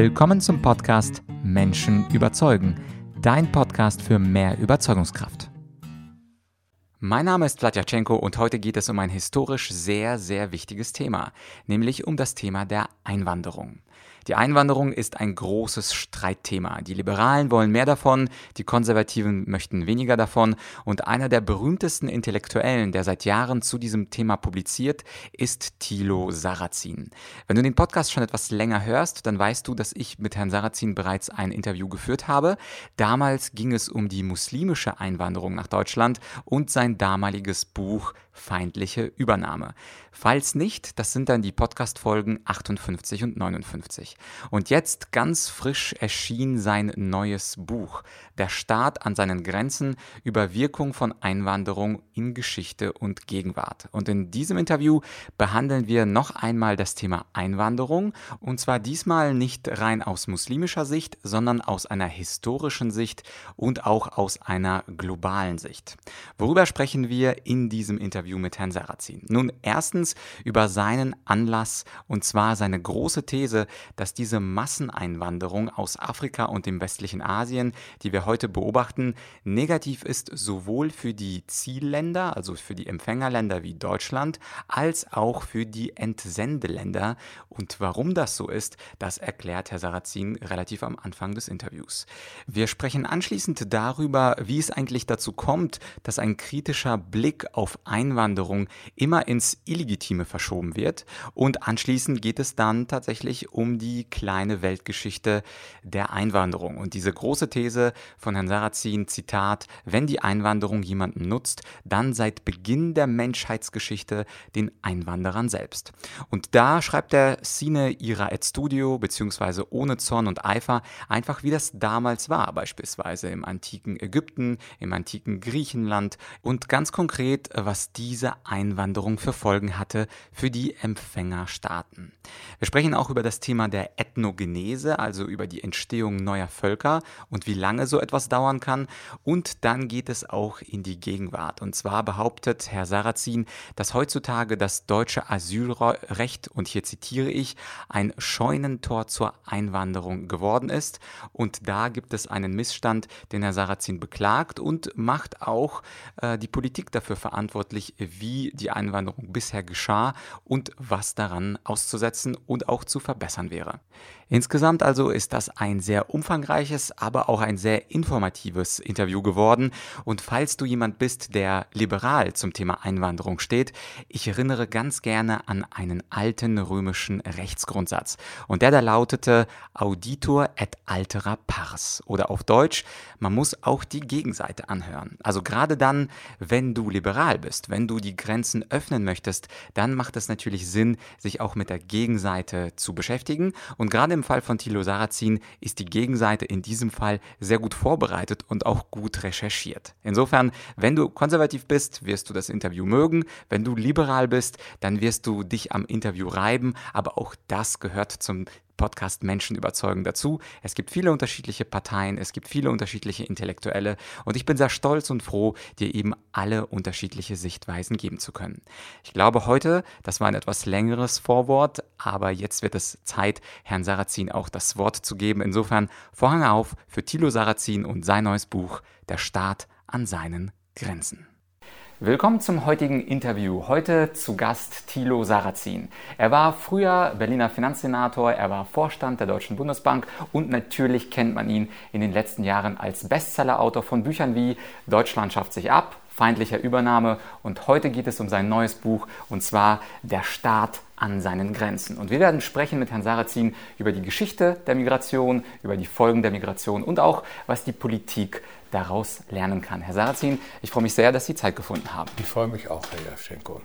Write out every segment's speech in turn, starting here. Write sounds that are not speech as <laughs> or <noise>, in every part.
Willkommen zum Podcast Menschen überzeugen, dein Podcast für mehr Überzeugungskraft. Mein Name ist Vladyachenko und heute geht es um ein historisch sehr, sehr wichtiges Thema, nämlich um das Thema der Einwanderung. Die Einwanderung ist ein großes Streitthema. Die Liberalen wollen mehr davon, die Konservativen möchten weniger davon und einer der berühmtesten Intellektuellen, der seit Jahren zu diesem Thema publiziert, ist Thilo Sarrazin. Wenn du den Podcast schon etwas länger hörst, dann weißt du, dass ich mit Herrn Sarrazin bereits ein Interview geführt habe. Damals ging es um die muslimische Einwanderung nach Deutschland und sein damaliges Buch Feindliche Übernahme. Falls nicht, das sind dann die Podcast-Folgen 58 und 59. Und jetzt ganz frisch erschien sein neues Buch, Der Staat an seinen Grenzen über Wirkung von Einwanderung in Geschichte und Gegenwart. Und in diesem Interview behandeln wir noch einmal das Thema Einwanderung und zwar diesmal nicht rein aus muslimischer Sicht, sondern aus einer historischen Sicht und auch aus einer globalen Sicht. Worüber sprechen wir in diesem Interview mit Herrn Sarrazin? Nun, erstens über seinen Anlass und zwar seine große These, dass diese Masseneinwanderung aus Afrika und dem westlichen Asien, die wir heute beobachten, negativ ist sowohl für die Zielländer, also für die Empfängerländer wie Deutschland, als auch für die Entsendeländer. Und warum das so ist, das erklärt Herr Sarrazin relativ am Anfang des Interviews. Wir sprechen anschließend darüber, wie es eigentlich dazu kommt, dass ein kritischer Blick auf Einwanderung immer ins Illegitime verschoben wird. Und anschließend geht es dann tatsächlich um die kleine Weltgeschichte der Einwanderung. Und diese große These von Herrn Sarrazin, Zitat, wenn die Einwanderung jemanden nutzt, dann seit Beginn der Menschheitsgeschichte den Einwanderern selbst. Und da schreibt er Sine ira et studio, beziehungsweise ohne Zorn und Eifer, einfach wie das damals war, beispielsweise im antiken Ägypten, im antiken Griechenland und ganz konkret, was diese Einwanderung für Folgen hatte für die Empfängerstaaten. Wir sprechen auch über das Thema der Ethnogenese, also über die Entstehung neuer Völker und wie lange so etwas dauern kann. Und dann geht es auch in die Gegenwart. Und zwar behauptet Herr Sarrazin, dass heutzutage das deutsche Asylrecht, und hier zitiere ich, ein Scheunentor zur Einwanderung geworden ist. Und da gibt es einen Missstand, den Herr Sarrazin beklagt und macht auch äh, die Politik dafür verantwortlich, wie die Einwanderung bisher geschah und was daran auszusetzen und auch zu verbessern wäre. Insgesamt also ist das ein sehr umfangreiches, aber auch ein sehr informatives Interview geworden. Und falls du jemand bist, der liberal zum Thema Einwanderung steht, ich erinnere ganz gerne an einen alten römischen Rechtsgrundsatz. Und der da lautete Auditor et altera pars. Oder auf Deutsch, man muss auch die Gegenseite anhören. Also gerade dann, wenn du liberal bist, wenn du die Grenzen öffnen möchtest, dann macht es natürlich Sinn, sich auch mit der Gegenseite zu beschäftigen. Und gerade im Fall von Thilo Sarrazin ist die Gegenseite in diesem Fall sehr gut vorbereitet und auch gut recherchiert. Insofern, wenn du konservativ bist, wirst du das Interview mögen. Wenn du liberal bist, dann wirst du dich am Interview reiben. Aber auch das gehört zum Podcast Menschen überzeugen dazu. Es gibt viele unterschiedliche Parteien, es gibt viele unterschiedliche Intellektuelle und ich bin sehr stolz und froh, dir eben alle unterschiedliche Sichtweisen geben zu können. Ich glaube heute, das war ein etwas längeres Vorwort, aber jetzt wird es Zeit, Herrn Sarrazin auch das Wort zu geben. Insofern Vorhang auf für Thilo Sarrazin und sein neues Buch Der Staat an seinen Grenzen. Willkommen zum heutigen Interview. Heute zu Gast Thilo Sarrazin. Er war früher Berliner Finanzsenator, er war Vorstand der Deutschen Bundesbank und natürlich kennt man ihn in den letzten Jahren als Bestsellerautor von Büchern wie Deutschland schafft sich ab, feindlicher Übernahme und heute geht es um sein neues Buch und zwar Der Staat an seinen Grenzen. Und wir werden sprechen mit Herrn Sarrazin über die Geschichte der Migration, über die Folgen der Migration und auch, was die Politik daraus lernen kann. Herr Sarrazin, ich freue mich sehr, dass Sie Zeit gefunden haben. Ich freue mich auch, Herr Jaschenko.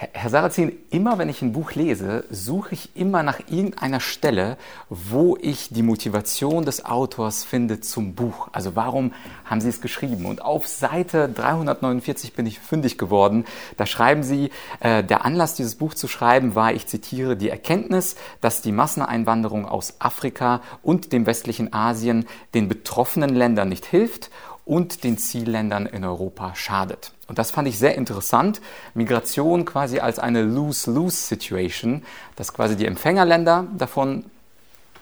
Herr Sarrazin, immer wenn ich ein Buch lese, suche ich immer nach irgendeiner Stelle, wo ich die Motivation des Autors finde zum Buch. Also warum haben Sie es geschrieben? Und auf Seite 349 bin ich fündig geworden. Da schreiben Sie, äh, der Anlass, dieses Buch zu schreiben, war, ich zitiere, die Erkenntnis, dass die Masseneinwanderung aus Afrika und dem westlichen Asien den betroffenen Ländern nicht hilft und den Zielländern in Europa schadet. Und das fand ich sehr interessant. Migration quasi als eine Lose-Lose-Situation, dass quasi die Empfängerländer davon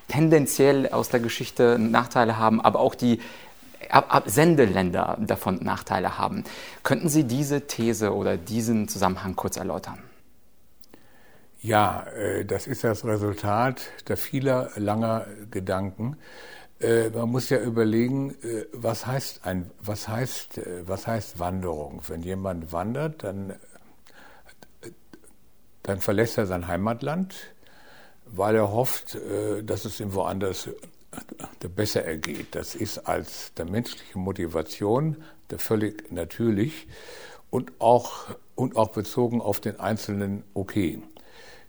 tendenziell aus der Geschichte Nachteile haben, aber auch die Sendeländer davon Nachteile haben. Könnten Sie diese These oder diesen Zusammenhang kurz erläutern? Ja, äh, das ist das Resultat der vieler langer Gedanken. Äh, man muss ja überlegen, äh, was heißt ein, was heißt, was heißt Wanderung? Wenn jemand wandert, dann, dann verlässt er sein Heimatland, weil er hofft, dass es ihm woanders besser ergeht. Das ist als der menschliche Motivation der völlig natürlich und auch, und auch bezogen auf den Einzelnen okay.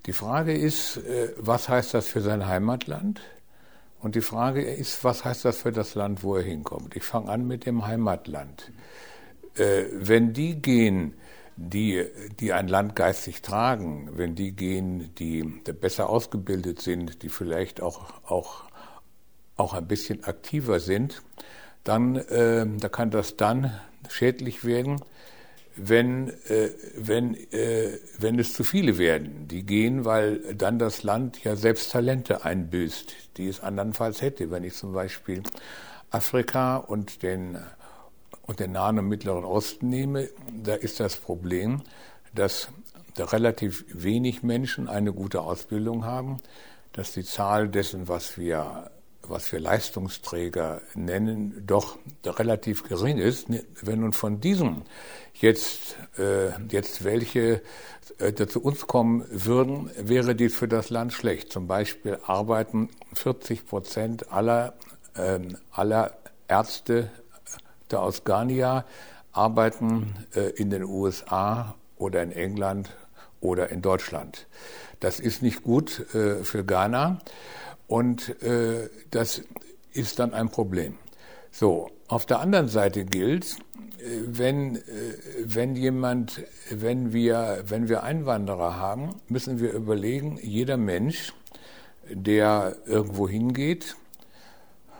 Die Frage ist, äh, was heißt das für sein Heimatland? Und die Frage ist, was heißt das für das Land, wo er hinkommt? Ich fange an mit dem Heimatland. Äh, wenn die gehen, die, die ein Land geistig tragen, wenn die gehen, die besser ausgebildet sind, die vielleicht auch, auch, auch ein bisschen aktiver sind, dann äh, da kann das dann schädlich werden, wenn, äh, wenn, äh, wenn es zu viele werden. Die gehen, weil dann das Land ja selbst Talente einbüßt, die es andernfalls hätte. Wenn ich zum Beispiel Afrika und den, und den Nahen und Mittleren Osten nehme, da ist das Problem, dass da relativ wenig Menschen eine gute Ausbildung haben, dass die Zahl dessen, was wir was wir Leistungsträger nennen, doch relativ gering ist. Wenn nun von diesen jetzt, äh, jetzt welche äh, zu uns kommen würden, wäre dies für das Land schlecht. Zum Beispiel arbeiten 40 Prozent aller, äh, aller Ärzte der aus Ghania arbeiten äh, in den USA oder in England oder in Deutschland. Das ist nicht gut äh, für Ghana. Und äh, das ist dann ein Problem. So, auf der anderen Seite gilt, äh, wenn, äh, wenn jemand, wenn wir, wenn wir Einwanderer haben, müssen wir überlegen, jeder Mensch, der irgendwo hingeht,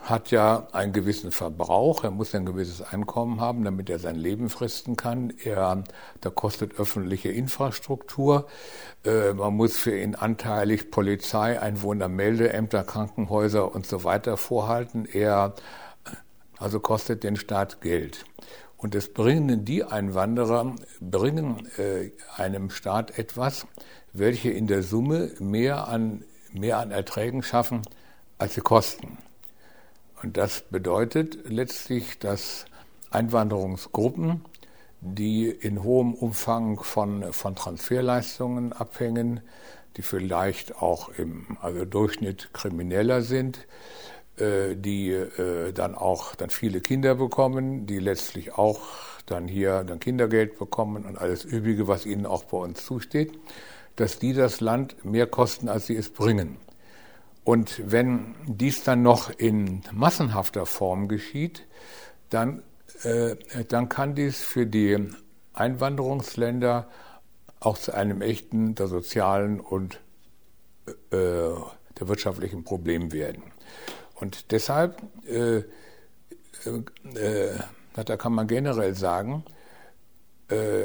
hat ja einen gewissen Verbrauch, er muss ein gewisses Einkommen haben, damit er sein Leben fristen kann. Er, da kostet öffentliche Infrastruktur. Äh, man muss für ihn anteilig Polizei, Einwohnermeldeämter, Krankenhäuser und so weiter vorhalten. Er also kostet den Staat Geld. Und es bringen die Einwanderer, bringen äh, einem Staat etwas, welche in der Summe mehr an, mehr an Erträgen schaffen, als sie kosten. Und das bedeutet letztlich, dass Einwanderungsgruppen, die in hohem Umfang von, von Transferleistungen abhängen, die vielleicht auch im also Durchschnitt krimineller sind, äh, die äh, dann auch dann viele Kinder bekommen, die letztlich auch dann hier dann Kindergeld bekommen und alles Übrige, was ihnen auch bei uns zusteht, dass die das Land mehr kosten, als sie es bringen. Und wenn dies dann noch in massenhafter Form geschieht, dann, äh, dann kann dies für die Einwanderungsländer auch zu einem echten der sozialen und äh, der wirtschaftlichen Problem werden. Und deshalb, äh, äh, da kann man generell sagen, äh,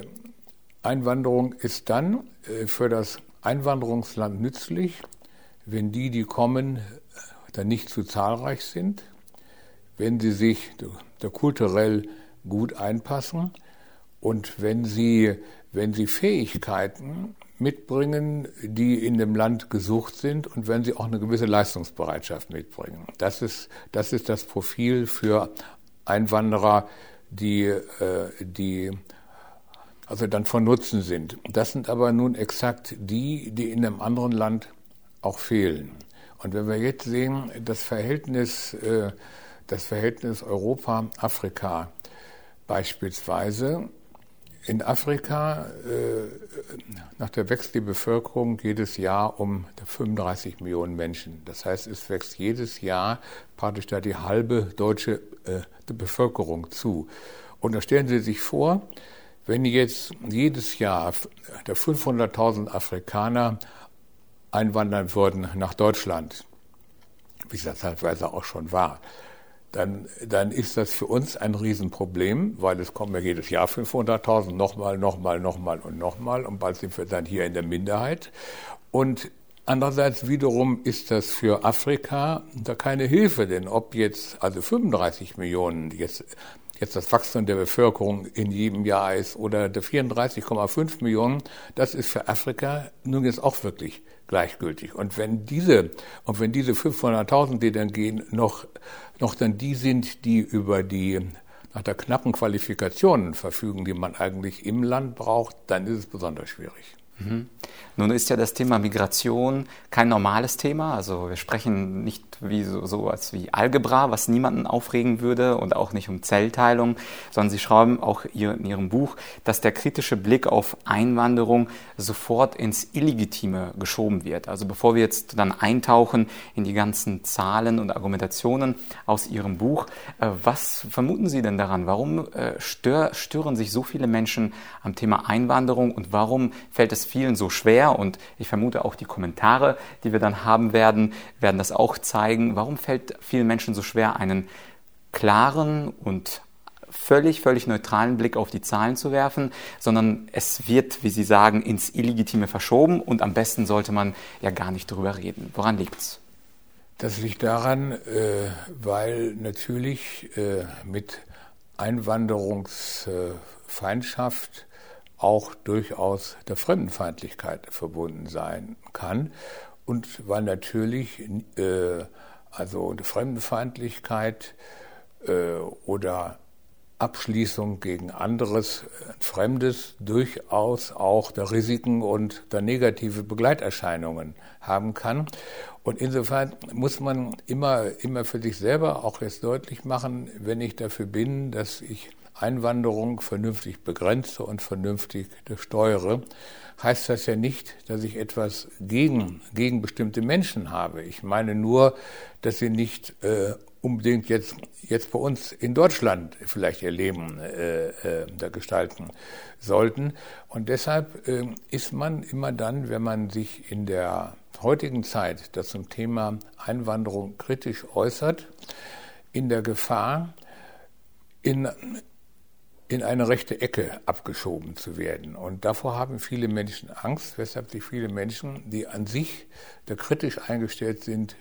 Einwanderung ist dann äh, für das Einwanderungsland nützlich, wenn die, die kommen, dann nicht zu zahlreich sind, wenn sie sich kulturell gut einpassen und wenn sie, wenn sie Fähigkeiten mitbringen, die in dem Land gesucht sind und wenn sie auch eine gewisse Leistungsbereitschaft mitbringen. Das ist das, ist das Profil für Einwanderer, die, äh, die also dann von Nutzen sind. Das sind aber nun exakt die, die in einem anderen Land auch fehlen. Und wenn wir jetzt sehen, das Verhältnis, äh, das Verhältnis Europa-Afrika beispielsweise, in Afrika, äh, nach der wächst die Bevölkerung jedes Jahr um 35 Millionen Menschen. Das heißt, es wächst jedes Jahr praktisch da die halbe deutsche äh, Bevölkerung zu. Und da stellen Sie sich vor, wenn jetzt jedes Jahr der 500.000 Afrikaner einwandern würden nach Deutschland, wie es das teilweise auch schon war, dann, dann ist das für uns ein Riesenproblem, weil es kommen ja jedes Jahr 500.000, nochmal, nochmal, nochmal und nochmal und bald sind wir dann hier in der Minderheit. Und Andererseits wiederum ist das für Afrika da keine Hilfe, denn ob jetzt also 35 Millionen jetzt, jetzt das Wachstum der Bevölkerung in jedem Jahr ist oder der 34,5 Millionen, das ist für Afrika nun jetzt auch wirklich gleichgültig. Und wenn diese, und wenn diese 500.000, die dann gehen, noch, noch dann die sind, die über die nach der knappen Qualifikationen verfügen, die man eigentlich im Land braucht, dann ist es besonders schwierig. Mhm. Nun ist ja das Thema Migration kein normales Thema. Also wir sprechen nicht wie so, so als wie Algebra, was niemanden aufregen würde und auch nicht um Zellteilung, sondern Sie schreiben auch in Ihrem Buch, dass der kritische Blick auf Einwanderung sofort ins Illegitime geschoben wird. Also bevor wir jetzt dann eintauchen in die ganzen Zahlen und Argumentationen aus Ihrem Buch, äh, was vermuten Sie denn daran? Warum äh, stören sich so viele Menschen am Thema Einwanderung und warum fällt es vielen so schwer und ich vermute auch die Kommentare, die wir dann haben werden, werden das auch zeigen. Warum fällt vielen Menschen so schwer, einen klaren und völlig, völlig neutralen Blick auf die Zahlen zu werfen, sondern es wird, wie Sie sagen, ins Illegitime verschoben und am besten sollte man ja gar nicht darüber reden. Woran liegt es? Das liegt daran, äh, weil natürlich äh, mit Einwanderungsfeindschaft auch durchaus der Fremdenfeindlichkeit verbunden sein kann und weil natürlich äh, also Fremdenfeindlichkeit äh, oder Abschließung gegen anderes, äh, Fremdes durchaus auch der Risiken und der negative Begleiterscheinungen haben kann. Und insofern muss man immer, immer für sich selber auch jetzt deutlich machen, wenn ich dafür bin, dass ich Einwanderung vernünftig begrenze und vernünftig steuere, heißt das ja nicht, dass ich etwas gegen, gegen bestimmte Menschen habe. Ich meine nur, dass sie nicht äh, unbedingt jetzt, jetzt bei uns in Deutschland vielleicht ihr Leben äh, äh, da gestalten sollten. Und deshalb äh, ist man immer dann, wenn man sich in der heutigen Zeit das zum Thema Einwanderung kritisch äußert, in der Gefahr, in in eine rechte Ecke abgeschoben zu werden. Und davor haben viele Menschen Angst, weshalb sich viele Menschen, die an sich da kritisch eingestellt sind,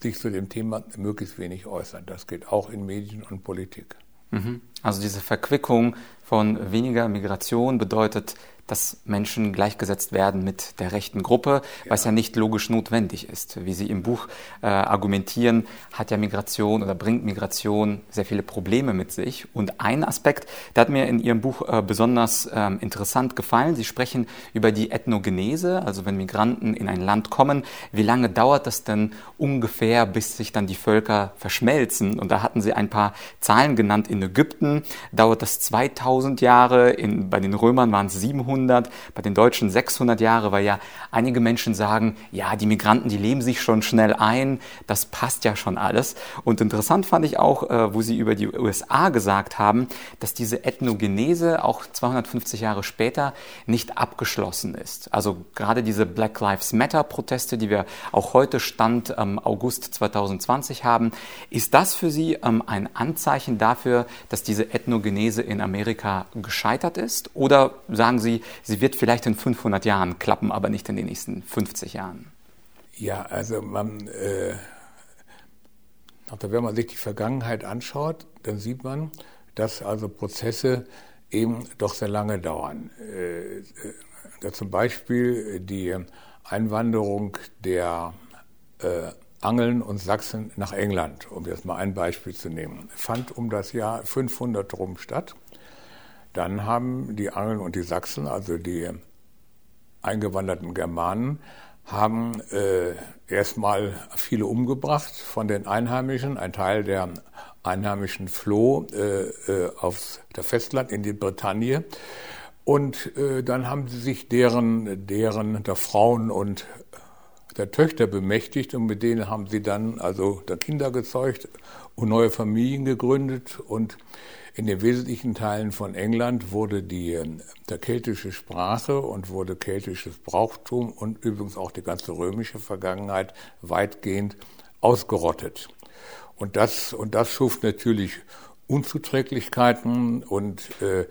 sich zu dem Thema möglichst wenig äußern. Das geht auch in Medien und Politik. Mhm. Also diese Verquickung von weniger Migration bedeutet dass Menschen gleichgesetzt werden mit der rechten Gruppe, ja. was ja nicht logisch notwendig ist. Wie Sie im Buch äh, argumentieren, hat ja Migration oder bringt Migration sehr viele Probleme mit sich. Und ein Aspekt, der hat mir in Ihrem Buch äh, besonders ähm, interessant gefallen. Sie sprechen über die Ethnogenese, also wenn Migranten in ein Land kommen, wie lange dauert das denn ungefähr, bis sich dann die Völker verschmelzen? Und da hatten Sie ein paar Zahlen genannt. In Ägypten dauert das 2000 Jahre, in, bei den Römern waren es 700 700, bei den Deutschen 600 Jahre, weil ja einige Menschen sagen, ja, die Migranten, die leben sich schon schnell ein, das passt ja schon alles. Und interessant fand ich auch, äh, wo Sie über die USA gesagt haben, dass diese Ethnogenese auch 250 Jahre später nicht abgeschlossen ist. Also gerade diese Black Lives Matter Proteste, die wir auch heute Stand ähm, August 2020 haben, ist das für Sie ähm, ein Anzeichen dafür, dass diese Ethnogenese in Amerika gescheitert ist? Oder sagen Sie, sie wird vielleicht in 500 Jahren klappen, aber nicht in den nächsten 50 Jahren. Ja, also man, äh, wenn man sich die Vergangenheit anschaut, dann sieht man, dass also Prozesse eben doch sehr lange dauern. Äh, äh, zum Beispiel die Einwanderung der äh, Angeln und Sachsen nach England, um jetzt mal ein Beispiel zu nehmen, fand um das Jahr 500 rum statt. Dann haben die Angeln und die Sachsen, also die eingewanderten Germanen, haben äh, erstmal viele umgebracht von den Einheimischen. Ein Teil der Einheimischen floh äh, äh, aufs der Festland in die Bretagne. Und äh, dann haben sie sich deren, deren der Frauen und der Töchter bemächtigt und mit denen haben sie dann also der Kinder gezeugt und neue Familien gegründet und in den wesentlichen Teilen von England wurde die ähm, der keltische Sprache und wurde keltisches Brauchtum und übrigens auch die ganze römische Vergangenheit weitgehend ausgerottet. Und das, und das schuf natürlich Unzuträglichkeiten und äh,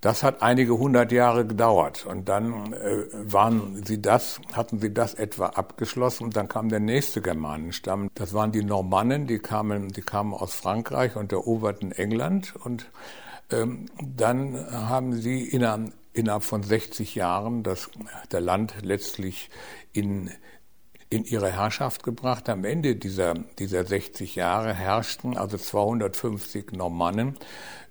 Das hat einige hundert Jahre gedauert und dann äh, waren sie das, hatten sie das etwa abgeschlossen und dann kam der nächste Germanenstamm. Das waren die Normannen, die kamen, die kamen aus Frankreich und eroberten England und ähm, dann haben sie innerhalb, innerhalb von 60 Jahren das der Land letztlich in in ihre Herrschaft gebracht. Am Ende dieser, dieser 60 Jahre herrschten also 250 Normannen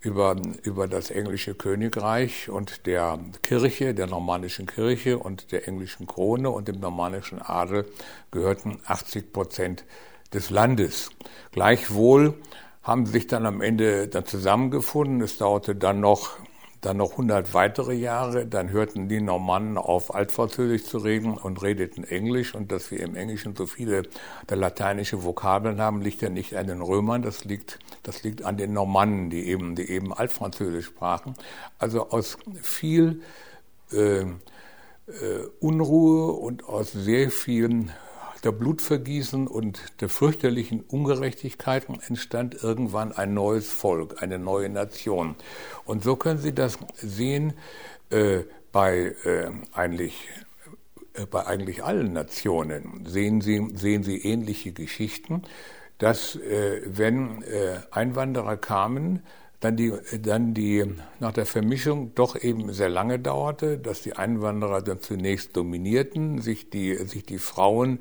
über, über das englische Königreich und der Kirche, der normannischen Kirche und der englischen Krone und dem normannischen Adel gehörten 80 Prozent des Landes. Gleichwohl haben sich dann am Ende dann zusammengefunden. Es dauerte dann noch dann noch 100 weitere Jahre, dann hörten die Normannen auf, Altfranzösisch zu reden und redeten Englisch. Und dass wir im Englischen so viele lateinische Vokabeln haben, liegt ja nicht an den Römern, das liegt, das liegt an den Normannen, die eben, die eben Altfranzösisch sprachen. Also aus viel äh, äh, Unruhe und aus sehr vielen der Blutvergießen und der fürchterlichen Ungerechtigkeiten entstand irgendwann ein neues Volk, eine neue Nation. Und so können Sie das sehen äh, bei äh, eigentlich äh, bei eigentlich allen Nationen sehen Sie, sehen Sie ähnliche Geschichten, dass äh, wenn äh, Einwanderer kamen, dann die, dann die nach der Vermischung doch eben sehr lange dauerte, dass die Einwanderer dann zunächst dominierten, sich die, sich die Frauen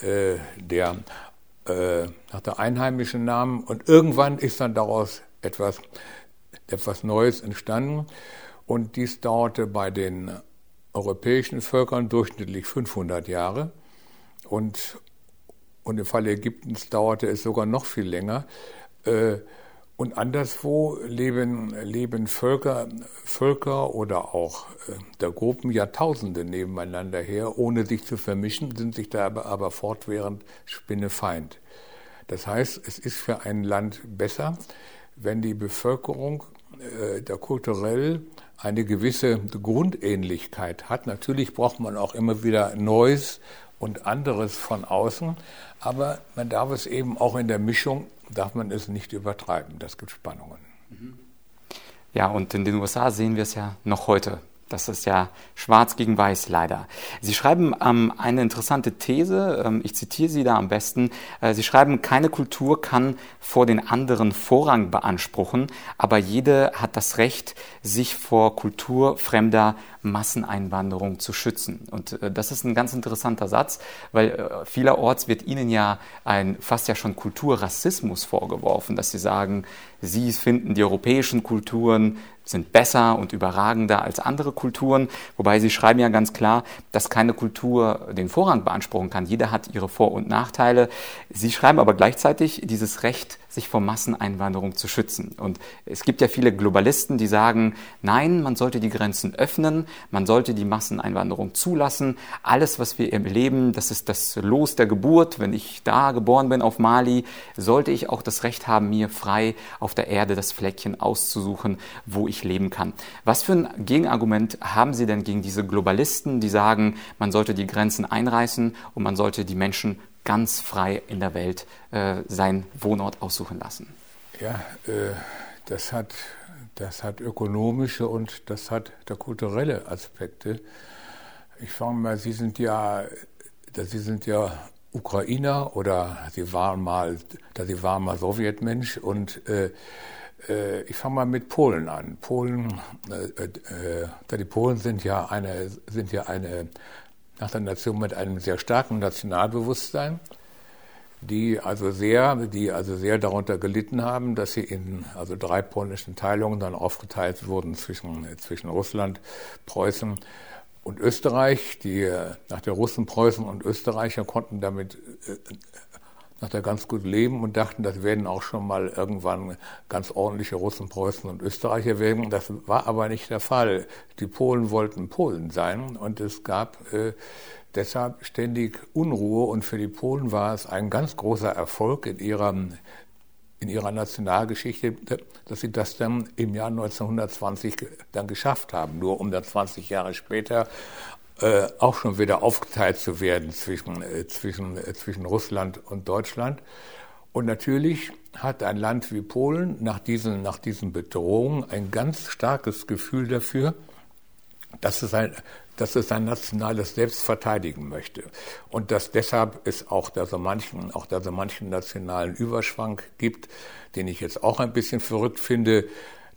äh, der, äh, nach der einheimischen Namen und irgendwann ist dann daraus etwas, etwas Neues entstanden und dies dauerte bei den europäischen Völkern durchschnittlich 500 Jahre und, und im Fall Ägyptens dauerte es sogar noch viel länger. Äh, und anderswo leben, leben Völker, Völker oder auch äh, der Gruppen Jahrtausende nebeneinander her, ohne sich zu vermischen, sind sich da aber, aber fortwährend Spinnefeind. Das heißt, es ist für ein Land besser, wenn die Bevölkerung äh, da kulturell eine gewisse Grundähnlichkeit hat. Natürlich braucht man auch immer wieder Neues und anderes von außen, aber man darf es eben auch in der Mischung darf man es nicht übertreiben. Das gibt Spannungen. Ja, und in den USA sehen wir es ja noch heute. Das ist ja schwarz gegen weiß leider. Sie schreiben ähm, eine interessante These, ähm, ich zitiere Sie da am besten. Äh, Sie schreiben, keine Kultur kann vor den anderen Vorrang beanspruchen, aber jede hat das Recht, sich vor kulturfremder Masseneinwanderung zu schützen. Und äh, das ist ein ganz interessanter Satz, weil äh, vielerorts wird Ihnen ja ein fast ja schon Kulturrassismus vorgeworfen, dass Sie sagen, Sie finden die europäischen Kulturen sind besser und überragender als andere Kulturen, wobei sie schreiben ja ganz klar, dass keine Kultur den Vorrang beanspruchen kann. Jeder hat ihre Vor- und Nachteile. Sie schreiben aber gleichzeitig dieses Recht sich vor Masseneinwanderung zu schützen. Und es gibt ja viele Globalisten, die sagen, nein, man sollte die Grenzen öffnen, man sollte die Masseneinwanderung zulassen. Alles, was wir erleben, das ist das Los der Geburt. Wenn ich da geboren bin auf Mali, sollte ich auch das Recht haben, mir frei auf der Erde das Fleckchen auszusuchen, wo ich leben kann. Was für ein Gegenargument haben Sie denn gegen diese Globalisten, die sagen, man sollte die Grenzen einreißen und man sollte die Menschen ganz frei in der Welt äh, seinen Wohnort aussuchen lassen? Ja, äh, das, hat, das hat ökonomische und das hat der kulturelle Aspekte. Ich fange mal, Sie sind ja, Sie sind ja Ukrainer oder Sie waren mal, Sie waren mal Sowjetmensch und äh, äh ich fange mal mit Polen an. Polen, äh, äh, die Polen sind ja eine, sind ja eine nach der Nation mit einem sehr starken Nationalbewusstsein, die also sehr, die also sehr darunter gelitten haben, dass sie in also drei polnischen Teilungen dann aufgeteilt wurden zwischen, zwischen Russland, Preußen und Österreich. Die nach der Russen, Preußen und Österreicher konnten damit nach der ganz gut leben und dachten, das werden auch schon mal irgendwann ganz ordentliche Russen, Preußen und Österreicher werden. Das war aber nicht der Fall. Die Polen wollten Polen sein und es gab äh, deshalb ständig Unruhe und für die Polen war es ein ganz großer Erfolg in ihrer, in ihrer Nationalgeschichte, dass sie das dann im Jahr 1920 dann geschafft haben. Nur um dann 20 Jahre später äh, auch schon wieder aufgeteilt zu werden zwischen, äh, zwischen, äh, zwischen Russland und Deutschland. Und natürlich hat ein Land wie Polen nach diesen, nach diesen Bedrohungen ein ganz starkes Gefühl dafür, dass es ein, dass es sein nationales Selbst verteidigen möchte. Und dass deshalb es auch da so manchen, auch da so manchen nationalen Überschwang gibt, den ich jetzt auch ein bisschen verrückt finde.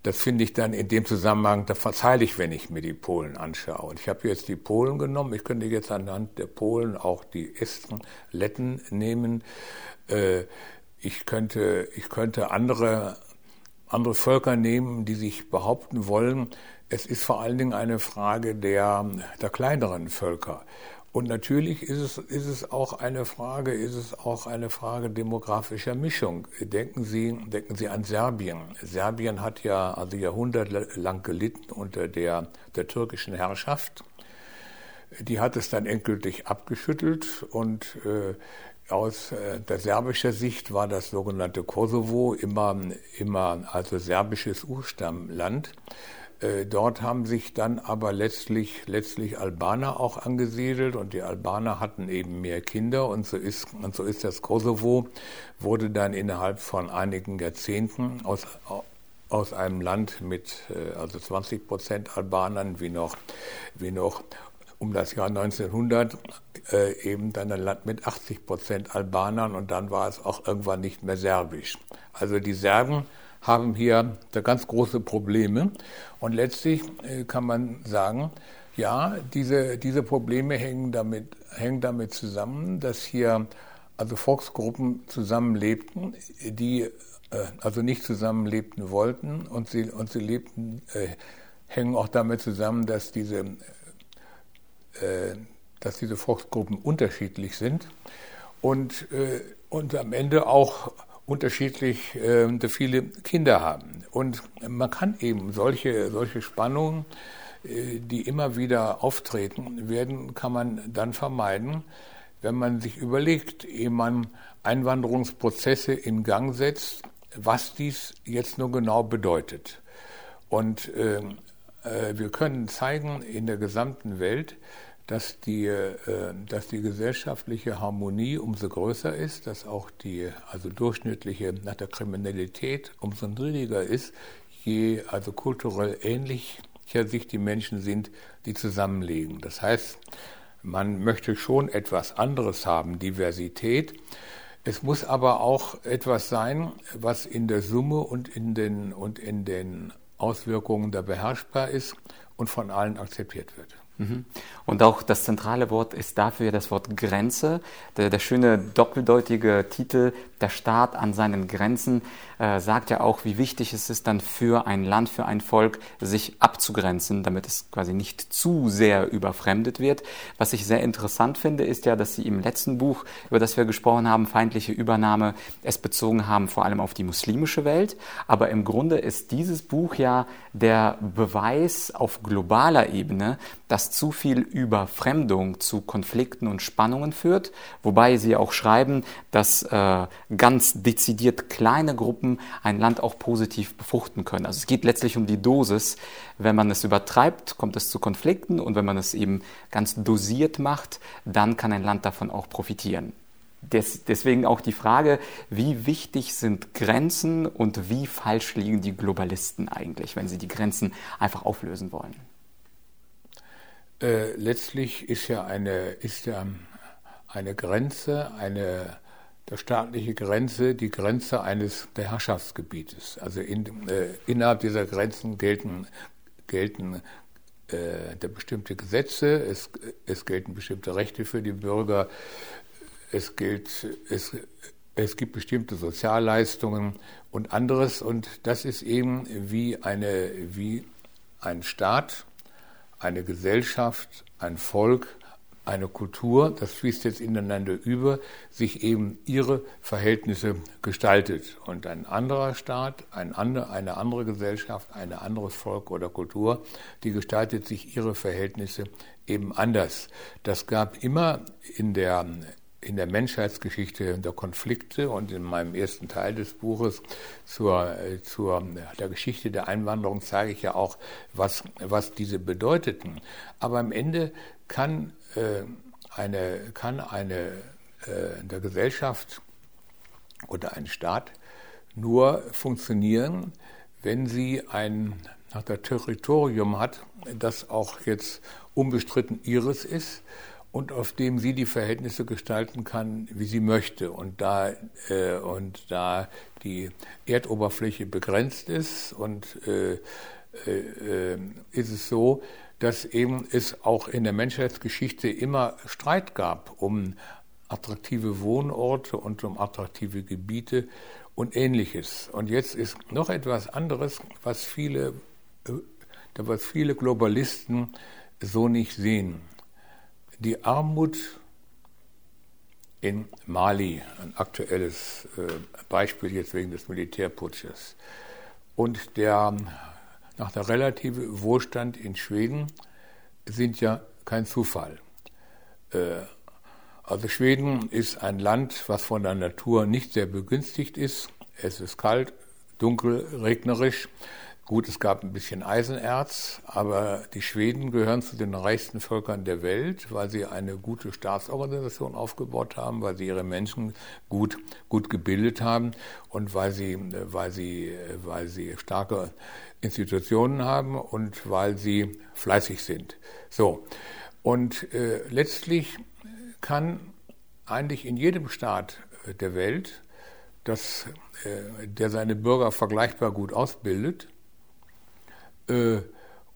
Das finde ich dann in dem Zusammenhang, da verzeih ich, wenn ich mir die Polen anschaue. Und ich habe jetzt die Polen genommen. Ich könnte jetzt anhand der Polen auch die Esten, Letten nehmen. Äh, ich könnte, ich könnte andere, andere Völker nehmen, die sich behaupten wollen. Es ist vor allen Dingen eine Frage der, der kleineren Völker. Und natürlich ist es, ist es auch eine Frage, ist es auch eine Frage demografischer Mischung. Denken Sie, denken Sie an Serbien. Serbien hat ja also jahrhundertelang gelitten unter der, der türkischen Herrschaft. Die hat es dann endgültig abgeschüttelt und äh, aus äh, der serbischer Sicht war das sogenannte Kosovo immer, immer also serbisches Urstammland. Äh, dort haben sich dann aber letztlich, letztlich Albaner auch angesiedelt und die Albaner hatten eben mehr Kinder und so ist, und so ist das Kosovo, wurde dann innerhalb von einigen Jahrzehnten aus, aus einem Land mit äh, also 20 Prozent Albanern wie noch, wie noch um das Jahr 1900 äh, eben dann ein Land mit 80 Prozent Albanern und dann war es auch irgendwann nicht mehr serbisch. Also die Serben haben hier da ganz große Probleme. Und letztlich äh, kann man sagen, ja, diese, diese Probleme hängen damit, hängen damit zusammen, dass hier also Volksgruppen zusammenlebten, die äh, also nicht zusammenlebten wollten und sie, und sie lebten, äh, hängen auch damit zusammen, dass diese, äh, dass diese Volksgruppen unterschiedlich sind und, äh, und am Ende auch unterschiedlich äh, viele Kinder haben. Und man kann eben solche, solche Spannungen, äh, die immer wieder auftreten werden, kann man dann vermeiden, wenn man sich überlegt, ehe man Einwanderungsprozesse in Gang setzt, was dies jetzt nur genau bedeutet. Und äh, äh wir können zeigen in der gesamten Welt, dass die, äh, dass die gesellschaftliche Harmonie umso größer ist, dass auch die also durchschnittliche nach der Kriminalität umso niedriger ist, je also kulturell ähnlicher sich die Menschen sind, die zusammenlegen. Das heißt, man möchte schon etwas anderes haben, Diversität. Es muss aber auch etwas sein, was in der Summe und in den, und in den Auswirkungen da beherrschbar ist und von allen akzeptiert wird. Mhm. Und auch das zentrale Wort ist dafür das Wort Grenze. Der, der schöne doppeldeutige Titel Der Staat an seinen Grenzen äh, sagt ja auch, wie wichtig es ist dann für ein Land, für ein Volk, sich abzugrenzen, damit es quasi nicht zu sehr überfremdet wird. Was ich sehr interessant finde, ist ja, dass Sie im letzten Buch, über das wir gesprochen haben, feindliche Übernahme, es bezogen haben vor allem auf die muslimische Welt. Aber im Grunde ist dieses Buch ja der Beweis auf globaler Ebene, dass zu viel Überfremdung zu Konflikten und Spannungen führt, wobei sie auch schreiben, dass äh, ganz dezidiert kleine Gruppen ein Land auch positiv befruchten können. Also es geht letztlich um die Dosis. Wenn man es übertreibt, kommt es zu Konflikten und wenn man es eben ganz dosiert macht, dann kann ein Land davon auch profitieren. Des, deswegen auch die Frage, wie wichtig sind Grenzen und wie falsch liegen die Globalisten eigentlich, wenn sie die Grenzen einfach auflösen wollen? Äh, letztlich ist ja eine, ist ja eine Grenze, eine der staatliche Grenze, die Grenze eines der Herrschaftsgebietes. Also in, äh, innerhalb dieser Grenzen gelten, gelten äh, bestimmte Gesetze, es, es gelten bestimmte Rechte für die Bürger, es gilt, es, es gibt bestimmte Sozialleistungen und anderes und das ist eben wie eine, wie ein Staat eine Gesellschaft, ein Volk, eine Kultur, das fließt jetzt ineinander über, sich eben ihre Verhältnisse gestaltet. Und ein anderer Staat, ein andre, eine andere Gesellschaft, ein anderes Volk oder Kultur, die gestaltet sich ihre Verhältnisse eben anders. Das gab immer in der in der Menschheitsgeschichte der Konflikte und in meinem ersten Teil des Buches zur, zur der Geschichte der Einwanderung zeige ich ja auch, was, was diese bedeuteten. Aber am Ende kann eine, kann eine äh, der Gesellschaft oder ein Staat nur funktionieren, wenn sie ein nach der Territorium hat, das auch jetzt unbestritten ihres ist und auf dem sie die Verhältnisse gestalten kann, wie sie möchte. Und da, äh, und da die Erdoberfläche begrenzt ist und äh, äh, ist es so, dass eben es auch in der Menschheitsgeschichte immer Streit gab um attraktive Wohnorte und um attraktive Gebiete und ähnliches. Und jetzt ist noch etwas anderes, was viele, äh, was viele Globalisten so nicht sehen. Die Armut in Mali, ein aktuelles äh, Beispiel jetzt wegen des Militärputsches, und der nach der relative Wohlstand in Schweden sind ja kein Zufall. Äh, also Schweden ist ein Land, was von der Natur nicht sehr begünstigt ist. Es ist kalt, dunkel, regnerisch. Gut, es gab ein bisschen Eisenerz, aber die Schweden gehören zu den reichsten Völkern der Welt, weil sie eine gute Staatsorganisation aufgebaut haben, weil sie ihre Menschen gut, gut gebildet haben und weil sie, weil sie, weil sie starke Institutionen haben und weil sie fleißig sind. So. Und äh, letztlich kann eigentlich in jedem Staat der Welt, das, äh, der seine Bürger vergleichbar gut ausbildet, äh,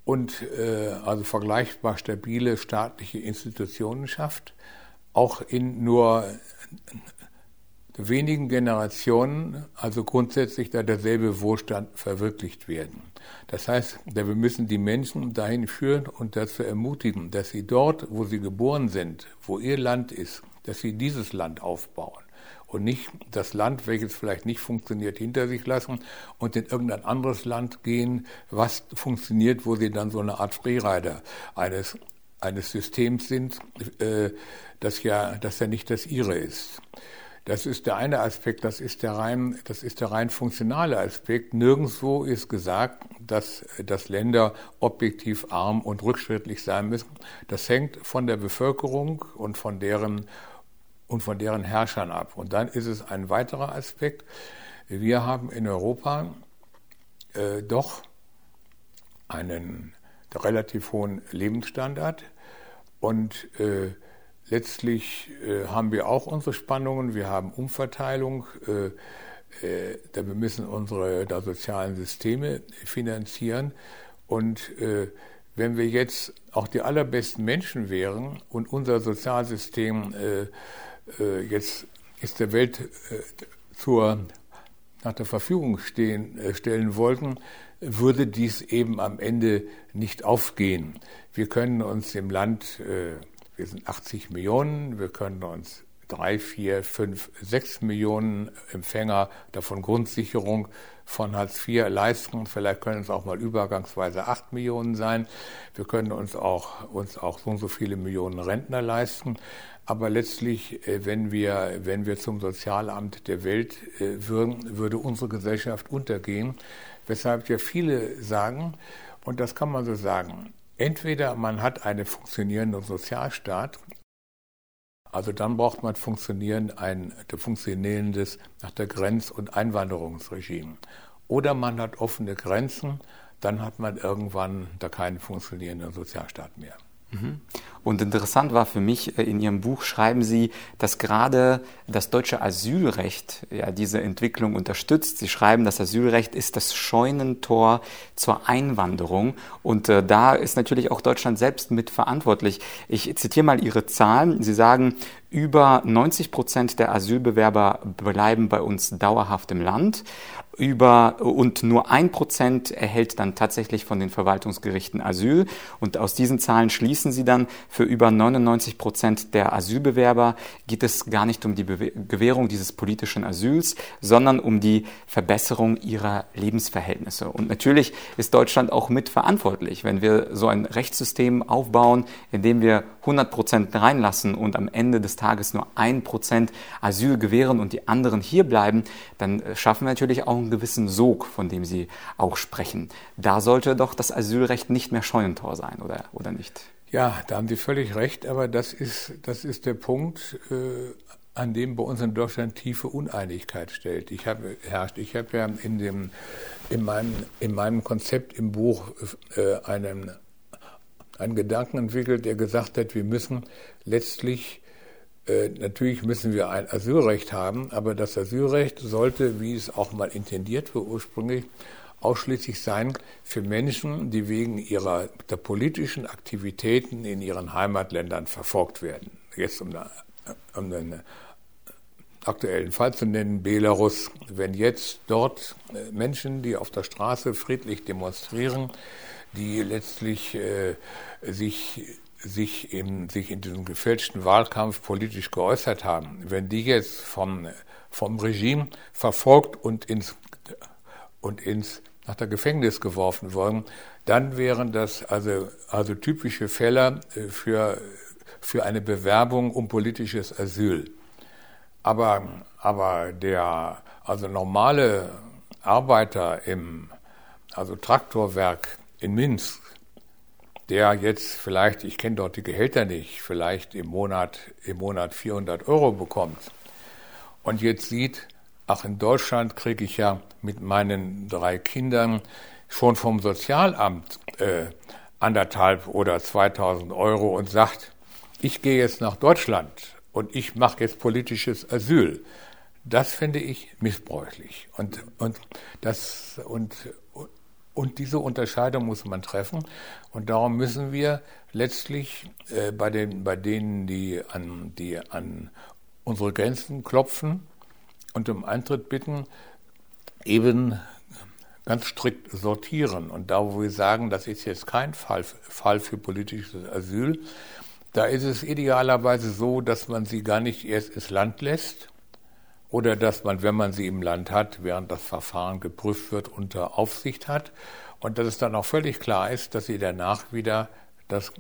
und äh, also vergleichbar stabile staatliche Institutionen schafft, auch in nur wenigen Generationen also grundsätzlich da derselbe Wohlstand verwirklicht werden. Das heißt, wir müssen die Menschen dahin führen und dazu ermutigen, dass sie dort, wo sie geboren sind, wo ihr Land ist, dass sie dieses Land aufbauen und nicht das Land, welches vielleicht nicht funktioniert, hinter sich lassen und in irgendein anderes Land gehen, was funktioniert, wo sie dann so eine Art Freerider eines, eines Systems sind, äh, das ja, das ja nicht das ihre ist. Das ist der eine Aspekt, das ist der rein, das ist der rein funktionale Aspekt. Nirgendwo ist gesagt, dass, dass Länder objektiv arm und rückschrittlich sein müssen. Das hängt von der Bevölkerung und von deren und von deren Herrschern ab. Und dann ist es ein weiterer Aspekt. Wir haben in Europa äh, doch einen relativ hohen Lebensstandard und äh, letztlich äh, haben wir auch unsere Spannungen, wir haben Umverteilung, äh, äh, wir müssen unsere da sozialen Systeme finanzieren und äh, wenn wir jetzt auch die allerbesten Menschen wären und unser Sozialsystem äh, äh, jetzt ist der Welt zur, nach der Verfügung stehen, stellen wollten, würde dies eben am Ende nicht aufgehen. Wir können uns im Land, wir sind 80 Millionen, wir können uns drei, vier, fünf, sechs Millionen Empfänger davon Grundsicherung von Hartz IV leisten. Vielleicht können es auch mal übergangsweise acht Millionen sein. Wir können uns auch, uns auch so und so viele Millionen Rentner leisten. Aber letztlich, äh, wenn wir, wenn wir zum Sozialamt der Welt äh, würden, würde unsere Gesellschaft untergehen. Weshalb ja viele sagen, und das kann man so sagen, entweder man hat einen funktionierenden Sozialstaat, also dann braucht man funktionieren ein funktionierendes nach der Grenz- und Einwanderungsregime. Oder man hat offene Grenzen, dann hat man irgendwann da keinen funktionierenden Sozialstaat mehr. Mhm. Und interessant war für mich, äh, in Ihrem Buch schreiben Sie, dass gerade das deutsche Asylrecht ja, diese Entwicklung unterstützt. Sie schreiben, das Asylrecht ist das Scheunentor zur Einwanderung. Und äh, da ist natürlich auch Deutschland selbst mit verantwortlich. Ich zitiere mal Ihre Zahlen. Sie sagen, über 90 Prozent der Asylbewerber bleiben bei uns dauerhaft im Land über und nur ein Prozent erhält dann tatsächlich von den Verwaltungsgerichten Asyl. Und aus diesen Zahlen schließen sie dann, für über 99 Prozent der Asylbewerber geht es gar nicht um die Gewährung dieses politischen Asyls, sondern um die Verbesserung ihrer Lebensverhältnisse. Und natürlich ist Deutschland auch mitverantwortlich, wenn wir so ein Rechtssystem aufbauen, in dem wir 100 Prozent reinlassen und am Ende des Tages nur ein Prozent Asyl gewähren und die anderen hier bleiben, dann schaffen wir natürlich auch einen gewissen Sog, von dem Sie auch sprechen. Da sollte doch das Asylrecht nicht mehr Scheunentor sein, oder, oder nicht? Ja, da haben Sie völlig recht, aber das ist, das ist der Punkt. Äh, an dem bei uns in Deutschland tiefe Uneinigkeit stellt. Ich habe herrscht. Ich habe ja in dem in meinem in meinem Konzept im Buch äh, einen einen Gedanken entwickelt, der gesagt hat, wir müssen letztlich äh, natürlich müssen wir ein Asylrecht haben, aber das Asylrecht sollte, wie es auch mal intendiert war ursprünglich, ausschließlich sein für Menschen, die wegen ihrer der politischen Aktivitäten in ihren Heimatländern verfolgt werden. Jetzt um, um den aktuellen Fall zu nennen, Belarus. Wenn jetzt dort äh, Menschen, die auf der Straße friedlich demonstrieren, die letztlich äh, sich sich in, sich in diesem gefälschten Wahlkampf politisch geäußert haben, wenn die jetzt vom, vom Regime verfolgt und ins, und ins, nach der Gefängnis geworfen worden, dann wären das also, also typische Fälle äh, für, für eine Bewerbung um politisches Asyl. Aber, aber der also normale Arbeiter im also Traktorwerk in Minsk, der jetzt vielleicht, ich kenne dort die Gehälter nicht, vielleicht im Monat, im Monat 400 Euro bekommt und jetzt sieht, ach, in Deutschland kriege ich ja mit meinen drei Kindern schon vom Sozialamt äh, anderthalb oder 2000 Euro und sagt, ich gehe jetzt nach Deutschland und ich mache jetzt politisches Asyl. Das finde ich missbräuchlich. Und, und, das, und, und diese Unterscheidung muss man treffen. Und darum müssen wir letztlich äh, bei, den, bei denen, die an, die an unsere Grenzen klopfen und um Eintritt bitten, eben ganz strikt sortieren. Und da, wo wir sagen, das ist jetzt kein Fall, Fall für politisches Asyl, da ist es idealerweise so, dass man sie gar nicht erst ins Land lässt, oder dass man, wenn man sie im Land hat, während das Verfahren geprüft wird, unter Aufsicht hat und dass es dann auch völlig klar ist, dass sie danach wieder das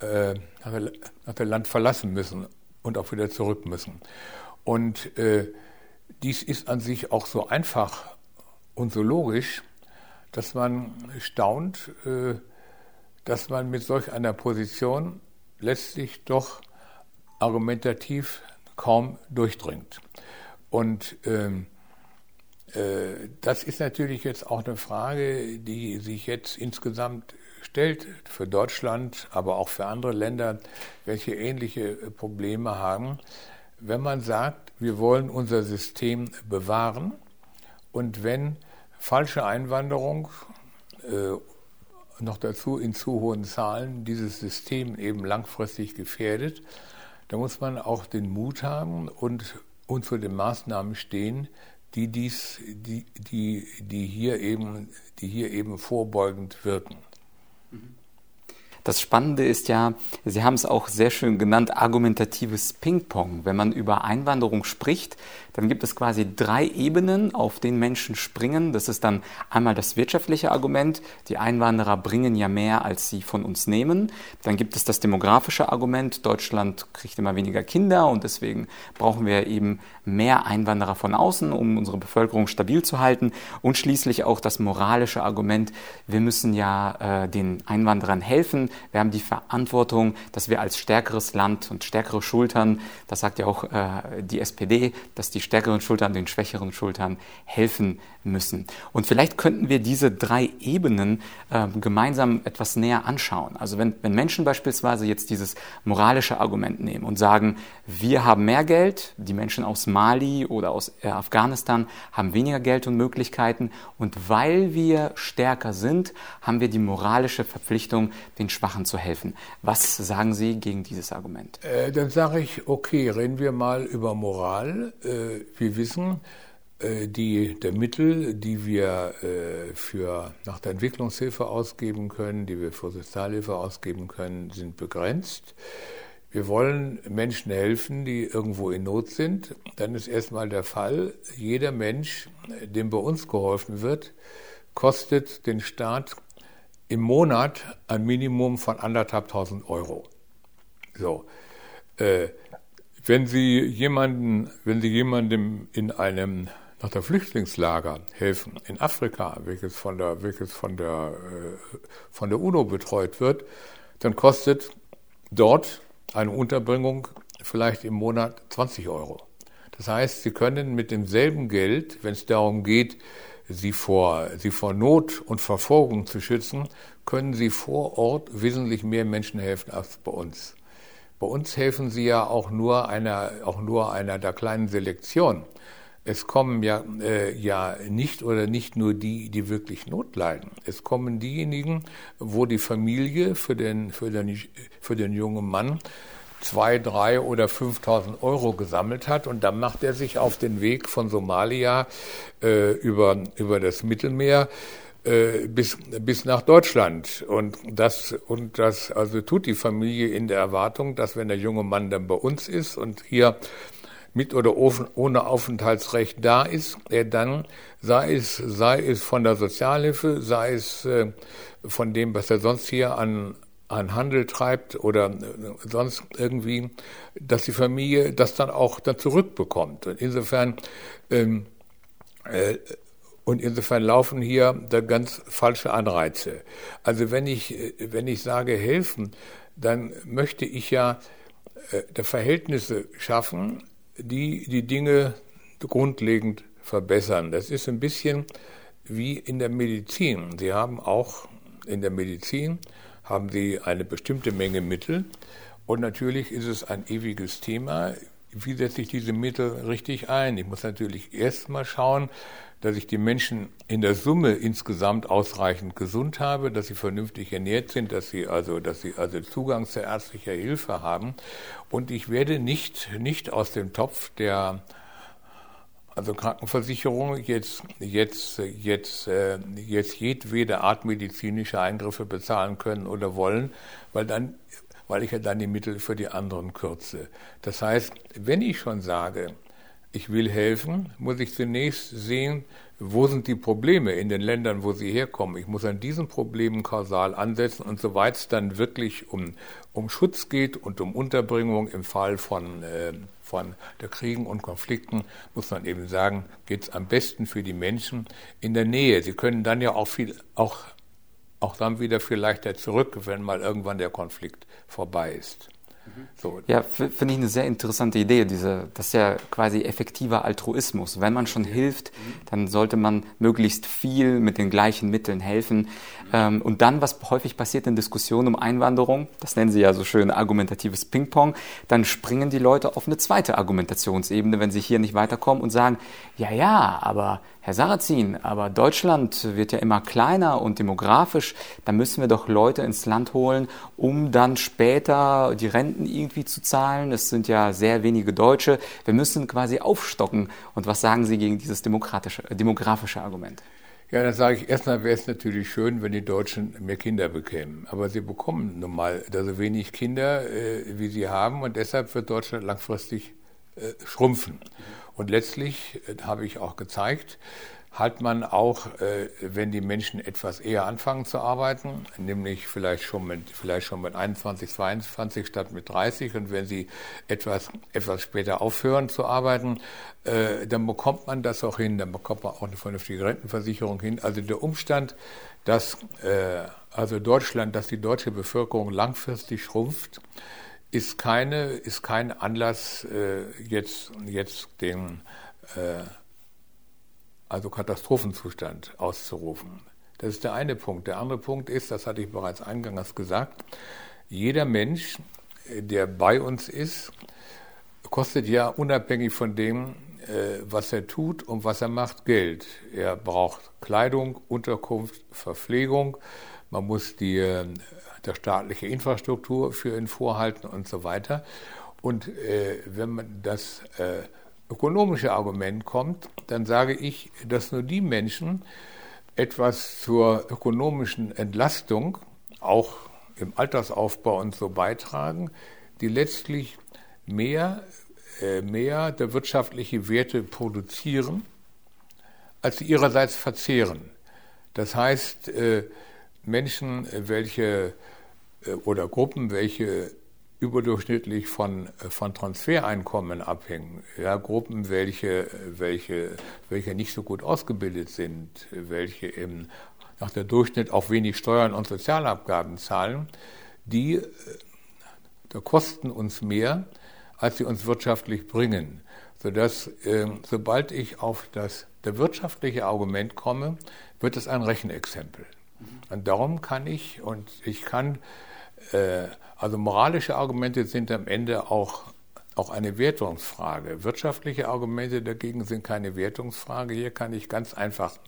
äh, der Land verlassen müssen und auch wieder zurück müssen. Und äh, dies ist an sich auch so einfach und so logisch, dass man staunt, äh, dass man mit solch einer Position letztlich doch argumentativ kaum durchdringt. Und ähm, äh, das ist natürlich jetzt auch eine Frage, die sich jetzt insgesamt stellt für Deutschland, aber auch für andere Länder, welche ähnliche Probleme haben. Wenn man sagt, wir wollen unser System bewahren und wenn falsche Einwanderung äh, noch dazu in zu hohen Zahlen dieses System eben langfristig gefährdet, da muss man auch den Mut haben und, und zu den Maßnahmen stehen, die dies, die, die, die hier eben, die hier eben vorbeugend wirken. Das Spannende ist ja, Sie haben es auch sehr schön genannt, argumentatives Ping-Pong. Wenn man über Einwanderung spricht, dann gibt es quasi drei Ebenen, auf denen Menschen springen. Das ist dann einmal das wirtschaftliche Argument. Die Einwanderer bringen ja mehr, als sie von uns nehmen. Dann gibt es das demografische Argument. Deutschland kriegt immer weniger Kinder und deswegen brauchen wir eben mehr Einwanderer von außen, um unsere Bevölkerung stabil zu halten. Und schließlich auch das moralische Argument. Wir müssen ja äh, den Einwanderern helfen. Wir haben die Verantwortung, dass wir als stärkeres Land und stärkere Schultern, das sagt ja auch äh, die SPD, dass die stärkeren Schultern den schwächeren Schultern helfen müssen. Und vielleicht könnten wir diese drei Ebenen äh, gemeinsam etwas näher anschauen. Also wenn, wenn Menschen beispielsweise jetzt dieses moralische Argument nehmen und sagen, wir haben mehr Geld, die Menschen aus Mali oder aus äh, Afghanistan haben weniger Geld und Möglichkeiten und weil wir stärker sind, haben wir die moralische Verpflichtung, den Schwachen zu helfen. Was sagen Sie gegen dieses Argument? Äh, dann sage ich, okay, reden wir mal über Moral. Äh, wir wissen, äh, die, der Mittel, die wir äh, für, nach der Entwicklungshilfe ausgeben können, die wir für Sozialhilfe ausgeben können, sind begrenzt. Wir wollen Menschen helfen, die irgendwo in Not sind. Dann ist erstmal der Fall, jeder Mensch, dem bei uns geholfen wird, kostet den Staat im Monat ein Minimum von anderthalbtausend Euro. So. Äh, wenn Sie jemanden, wenn Sie jemandem in einem nach der Flüchtlingslager helfen in Afrika, welches von der, welches von der, äh, von der UNO betreut wird, dann kostet dort eine Unterbringung vielleicht im Monat 20 Euro. Das heißt, Sie können mit demselben Geld, wenn es darum geht, sie vor, sie vor Not und Verfolgung zu schützen, können sie vor Ort wesentlich mehr Menschen helfen als bei uns. Bei uns helfen sie ja auch nur einer, auch nur einer der kleinen Selektion. Es kommen ja, äh, ja nicht oder nicht nur die, die wirklich Not leiden. Es kommen diejenigen, wo die Familie für den, für den, für den jungen Mann zwei, drei oder 5.000 Euro gesammelt hat und dann macht er sich auf den Weg von Somalia äh, über, über das Mittelmeer äh, bis, bis nach Deutschland. Und das, und das also tut die Familie in der Erwartung, dass wenn der junge Mann dann bei uns ist und hier mit oder ohne Aufenthaltsrecht da ist, er dann, sei es, sei es von der Sozialhilfe, sei es äh, von dem, was er sonst hier an, an Handel treibt oder äh, sonst irgendwie, dass die Familie das dann auch dann zurückbekommt. Und insofern, ähm, äh, und insofern laufen hier da ganz falsche Anreize. Also wenn ich, äh, wenn ich sage helfen, dann möchte ich ja äh, Verhältnisse schaffen, die die Dinge grundlegend verbessern. Das ist ein bisschen wie in der Medizin. Sie haben auch in der Medizin haben Sie eine bestimmte Menge Mittel und natürlich ist es ein ewiges Thema. Wie setze ich diese Mittel richtig ein? Ich muss natürlich erst mal schauen, dass ich die Menschen in der Summe insgesamt ausreichend gesund habe, dass sie vernünftig ernährt sind, dass sie also, dass sie also Zugang zu ärztlicher Hilfe haben. Und ich werde nicht, nicht aus dem Topf der also Krankenversicherung jetzt, jetzt, jetzt, äh, jetzt jedwede Art medizinische Eingriffe bezahlen können oder wollen, weil dann, weil ich ja dann die Mittel für die anderen kürze. Das heißt, wenn ich schon sage, ich will helfen, muss ich zunächst sehen, wo sind die Probleme in den Ländern, wo sie herkommen. Ich muss an diesen Problemen kausal ansetzen und soweit es dann wirklich um, um Schutz geht und um Unterbringung im Fall von, äh, von der Kriegen und Konflikten, muss man eben sagen, geht es am besten für die Menschen in der Nähe. Sie können dann ja auch viel, auch, auch dann wieder viel leichter zurück, wenn mal irgendwann der Konflikt vorbei ist. So. Ja, finde ich eine sehr interessante Idee. Diese, das ist ja quasi effektiver Altruismus. Wenn man schon hilft, dann sollte man möglichst viel mit den gleichen Mitteln helfen. Ähm, und dann, was häufig passiert in Diskussionen um Einwanderung, das nennen sie ja so schön argumentatives Ping-Pong, dann springen die Leute auf eine zweite Argumentationsebene, wenn sie hier nicht weiterkommen und sagen, ja, ja, aber Herr Sarrazin, aber Deutschland wird ja immer kleiner und demografisch, da müssen wir doch Leute ins Land holen, um dann später die Renten irgendwie zu zahlen. Es sind ja sehr wenige Deutsche. Wir müssen quasi aufstocken. Und was sagen Sie gegen dieses demokratische, äh, demografische Argument? Ja, dann sage ich erstmal, wäre es natürlich schön, wenn die Deutschen mehr Kinder bekämen. Aber sie bekommen nun mal so wenig Kinder, äh, wie sie haben, und deshalb wird Deutschland langfristig äh, schrumpfen. Und letztlich, äh, habe ich auch gezeigt, hat man auch, äh, wenn die Menschen etwas eher anfangen zu arbeiten, nämlich vielleicht schon mit, vielleicht schon mit 21, 22 statt mit 30 und wenn sie etwas, etwas später aufhören zu arbeiten, äh, dann bekommt man das auch hin, dann bekommt man auch eine vernünftige Rentenversicherung hin. Also der Umstand, dass, äh, also Deutschland, dass die deutsche Bevölkerung langfristig schrumpft, ist keine, ist kein Anlass, jetzt, jetzt den, also Katastrophenzustand auszurufen. Das ist der eine Punkt. Der andere Punkt ist, das hatte ich bereits eingangs gesagt, jeder Mensch, der bei uns ist, kostet ja unabhängig von dem, äh, was er tut und was er macht, Geld. Er braucht Kleidung, Unterkunft, Verpflegung. Man muss die äh, der staatliche Infrastruktur für ihn vorhalten und so weiter. Und äh, wenn man das äh, ökonomische Argument kommt, dann sage ich, dass nur die Menschen etwas zur ökonomischen Entlastung, auch im Altersaufbau und so beitragen, die letztlich mehr, äh, mehr der wirtschaftliche Werte produzieren, als sie ihrerseits verzehren. Das heißt, äh, Menschen, welche äh, oder Gruppen, welche überdurchschnittlich von, äh, von Transfereinkommen abhängen. Ja, Gruppen, welche, welche, welche nicht so gut ausgebildet sind, welche im, nach der Durchschnitt auch wenig Steuern und Sozialabgaben zahlen, die äh, kosten uns mehr, als sie uns wirtschaftlich bringen. Sodass, äh, sobald ich auf das der wirtschaftliche Argument komme, wird es ein Rechenexempel. Und darum kann ich, und ich kann, äh, also moralische Argumente sind am Ende auch, auch eine Wertungsfrage. Wirtschaftliche Argumente dagegen sind keine Wertungsfrage. Hier kann ich ganz einfach,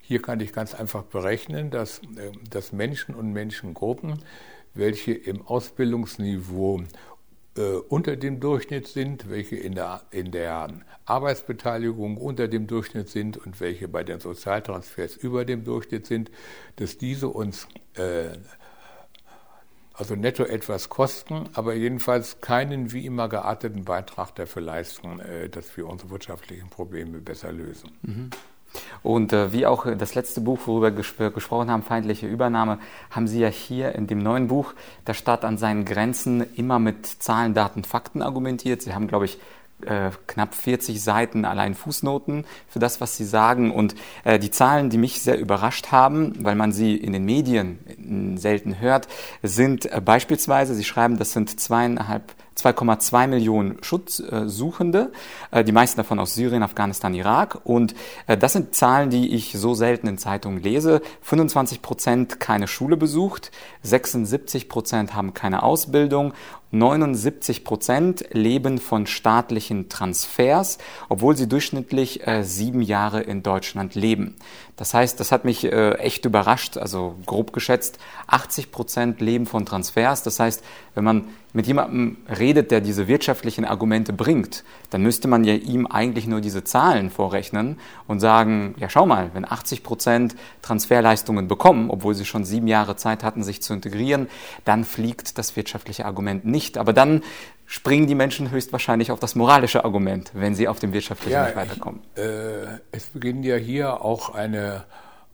hier kann ich ganz einfach berechnen, dass, dass Menschen und Menschengruppen, welche im Ausbildungsniveau äh, unter dem Durchschnitt sind, welche in der, in der Arbeitsbeteiligung unter dem Durchschnitt sind und welche bei den Sozialtransfers über dem Durchschnitt sind, dass diese uns äh, also netto etwas kosten, aber jedenfalls keinen wie immer gearteten Beitrag dafür leisten, äh, dass wir unsere wirtschaftlichen Probleme besser lösen. Mhm. Und äh, wie auch das letzte Buch, worüber wir gesprochen haben, Feindliche Übernahme, haben Sie ja hier in dem neuen Buch der Staat an seinen Grenzen immer mit Zahlen, Daten, Fakten argumentiert. Sie haben, glaube ich, äh, knapp 40 Seiten allein Fußnoten für das, was Sie sagen. Und äh, die Zahlen, die mich sehr überrascht haben, weil man sie in den Medien selten hört, sind äh, beispielsweise, Sie schreiben, das sind zweieinhalb 2,2 Millionen Schutzsuchende, äh, die meisten davon aus Syrien, Afghanistan, Irak. Und äh, das sind Zahlen, die ich so selten in Zeitungen lese. 25 Prozent keine Schule besucht, 76 Prozent haben keine Ausbildung 79 Prozent leben von staatlichen Transfers, obwohl sie durchschnittlich äh, sieben Jahre in Deutschland leben. Das heißt, das hat mich äh, echt überrascht, also grob geschätzt, 80 Prozent leben von Transfers. Das heißt, wenn man mit jemandem redet, der diese wirtschaftlichen Argumente bringt, dann müsste man ja ihm eigentlich nur diese Zahlen vorrechnen und sagen, ja schau mal, wenn 80 Prozent Transferleistungen bekommen, obwohl sie schon sieben Jahre Zeit hatten, sich zu integrieren, dann fliegt das wirtschaftliche Argument nicht. Aber dann springen die Menschen höchstwahrscheinlich auf das moralische Argument, wenn sie auf dem wirtschaftlichen ja, nicht weiterkommen. Ich, äh, es beginnt ja hier auch eine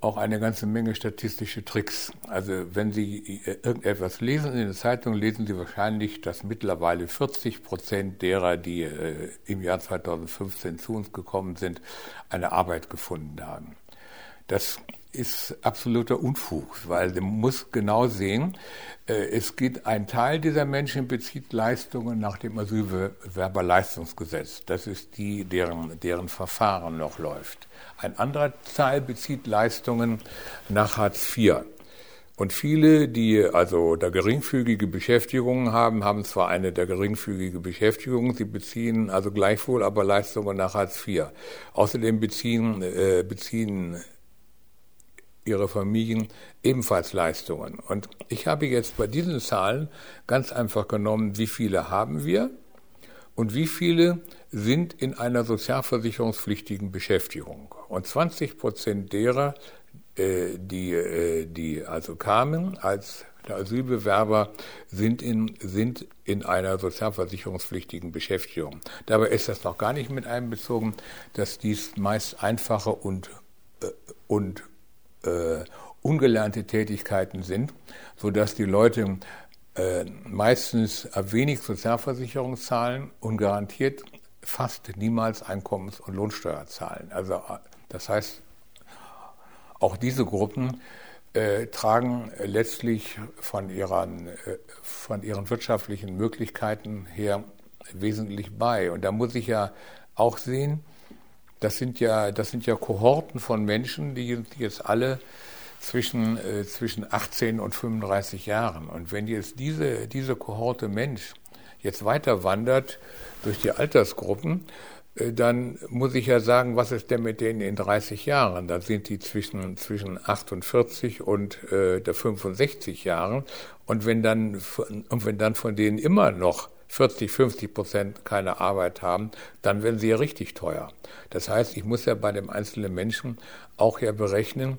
auch eine ganze Menge statistische Tricks. Also wenn Sie äh, irgendetwas lesen in der Zeitung, lesen Sie wahrscheinlich, dass mittlerweile 40 Prozent derer, die äh, im Jahr 2015 zu uns gekommen sind, eine Arbeit gefunden haben. Das ist absoluter Unfug, weil man muss genau sehen, äh, es geht ein Teil dieser Menschen bezieht Leistungen nach dem Asylbewerberleistungsgesetz. Das ist die, deren, deren Verfahren noch läuft. Ein anderer Teil bezieht Leistungen nach Hartz IV. Und viele, die also da geringfügige Beschäftigungen haben, haben zwar eine der geringfügige Beschäftigung, sie beziehen also gleichwohl aber Leistungen nach Hartz IV. Außerdem beziehen, äh, beziehen ihre Familien ebenfalls Leistungen. Und ich habe jetzt bei diesen Zahlen ganz einfach genommen, wie viele haben wir und wie viele sind in einer sozialversicherungspflichtigen Beschäftigung. Und 20 Prozent derer, äh, die, äh, die also kamen als Asylbewerber, sind in, sind in einer sozialversicherungspflichtigen Beschäftigung. Dabei ist das noch gar nicht mit einbezogen, dass dies meist einfache und, äh, und äh, ungelernte Tätigkeiten sind, sodass die Leute äh, meistens wenig Sozialversicherung zahlen und garantiert fast niemals Einkommens- und Lohnsteuer zahlen. Also äh, das heißt, auch diese Gruppen äh, tragen letztlich von ihren, äh, von ihren wirtschaftlichen Möglichkeiten her wesentlich bei. Und da muss ich ja auch sehen, das sind ja, das sind ja Kohorten von Menschen, die, die jetzt alle zwischen, äh, zwischen 18 und 35 Jahren. Und wenn jetzt diese, diese Kohorte Mensch jetzt weiter wandert durch die Altersgruppen, äh, dann muss ich ja sagen, was ist denn mit denen in 30 Jahren? Dann sind die zwischen, zwischen 48 und äh, der 65 Jahren. Und wenn dann, und wenn dann von denen immer noch 40, 50 Prozent keine Arbeit haben, dann werden sie ja richtig teuer. Das heißt, ich muss ja bei dem einzelnen Menschen auch ja berechnen,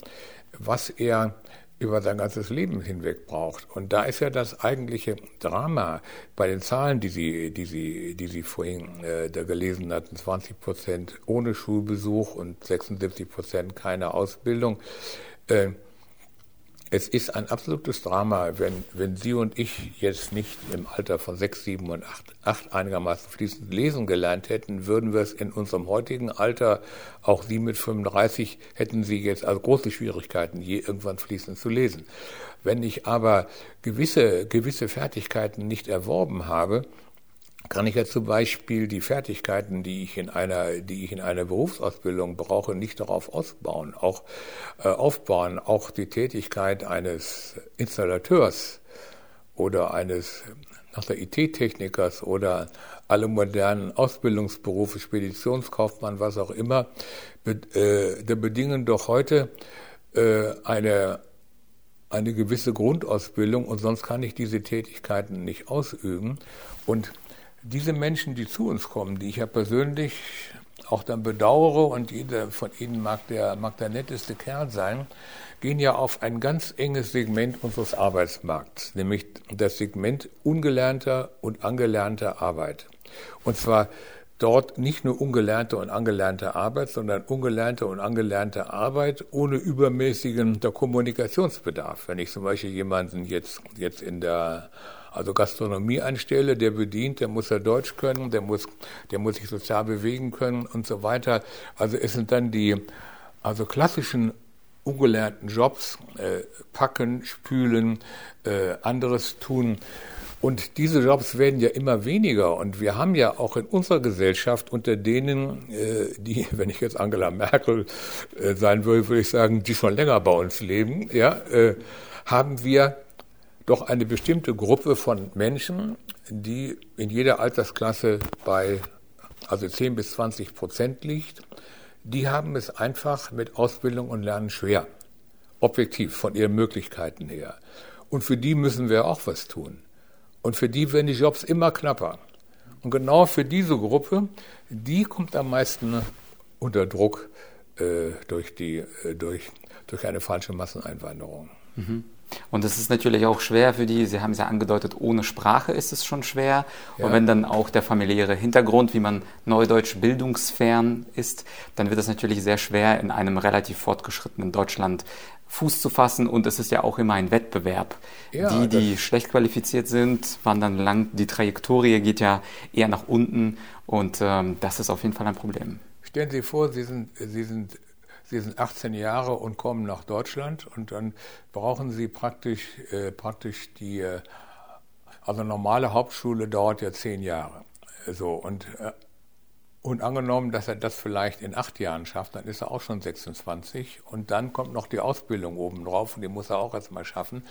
was er über sein ganzes Leben hinweg braucht. Und da ist ja das eigentliche Drama bei den Zahlen, die Sie, die Sie, die Sie vorhin äh, da gelesen hatten, 20 Prozent ohne Schulbesuch und 76 Prozent keine Ausbildung. Äh, es ist ein absolutes Drama, wenn, wenn Sie und ich jetzt nicht im Alter von sechs, sieben und acht, acht einigermaßen fließend lesen gelernt hätten, würden wir es in unserem heutigen Alter, auch Sie mit 35, hätten Sie jetzt also große Schwierigkeiten, je irgendwann fließend zu lesen. Wenn ich aber gewisse, gewisse Fertigkeiten nicht erworben habe, kann ich ja zum Beispiel die Fertigkeiten, die ich in einer, die ich in einer Berufsausbildung brauche, nicht darauf ausbauen, auch äh, aufbauen, auch die Tätigkeit eines Installateurs oder eines nach der IT-Technikers oder alle modernen Ausbildungsberufe, Speditionskaufmann, was auch immer, be, äh, der bedingen doch heute äh, eine eine gewisse Grundausbildung und sonst kann ich diese Tätigkeiten nicht ausüben. Und diese Menschen, die zu uns kommen, die ich ja persönlich auch dann bedauere und jeder von ihnen mag der, mag der netteste Kerl sein, gehen ja auf ein ganz enges Segment unseres Arbeitsmarkts, nämlich das Segment ungelernter und angelernter Arbeit. Und zwar dort nicht nur ungelernte und angelernte Arbeit, sondern ungelernte und angelernte Arbeit ohne übermäßigen der Kommunikationsbedarf. Wenn ich zum Beispiel jemanden jetzt, jetzt in der also Gastronomie anstelle, der bedient, der muss ja Deutsch können, der muss, der muss sich sozial bewegen können und so weiter. Also es sind dann die, also klassischen ungelernten Jobs, äh, packen, spülen, äh, anderes tun. Und diese Jobs werden ja immer weniger. Und wir haben ja auch in unserer Gesellschaft unter denen, äh, die, <laughs> wenn ich jetzt Angela Merkel äh, sein würde, würde ich sagen, die schon länger bei uns leben, ja, äh, haben wir doch eine bestimmte Gruppe von Menschen, die in jeder Altersklasse bei also 10 bis 20 Prozent liegt, die haben es einfach mit Ausbildung und Lernen schwer. Objektiv, von ihren Möglichkeiten her. Und für die müssen wir auch was tun. Und für die werden die Jobs immer knapper. Und genau für diese Gruppe, die kommt am meisten unter Druck äh, durch, die, äh, durch, durch eine falsche Masseneinwanderung. Mhm. Und es ist natürlich auch schwer für die, Sie haben es ja angedeutet, ohne Sprache ist es schon schwer. Ja. Und wenn dann auch der familiäre Hintergrund, wie man neudeutsch bildungsfern ist, dann wird es natürlich sehr schwer, in einem relativ fortgeschrittenen Deutschland Fuß zu fassen. Und es ist ja auch immer ein Wettbewerb. Ja, die, die schlecht qualifiziert sind, wandern lang. Die Trajektorie geht ja eher nach unten. Und ähm, das ist auf jeden Fall ein Problem. Stellen Sie vor, Sie sind, Sie sind Sie sind 18 Jahre und kommen nach Deutschland und dann brauchen Sie praktisch, äh, praktisch die, äh, also normale Hauptschule dauert ja zehn Jahre. So, und, äh, und angenommen, dass er das vielleicht in acht Jahren schafft, dann ist er auch schon 26 und dann kommt noch die Ausbildung obendrauf und die muss er auch erstmal schaffen.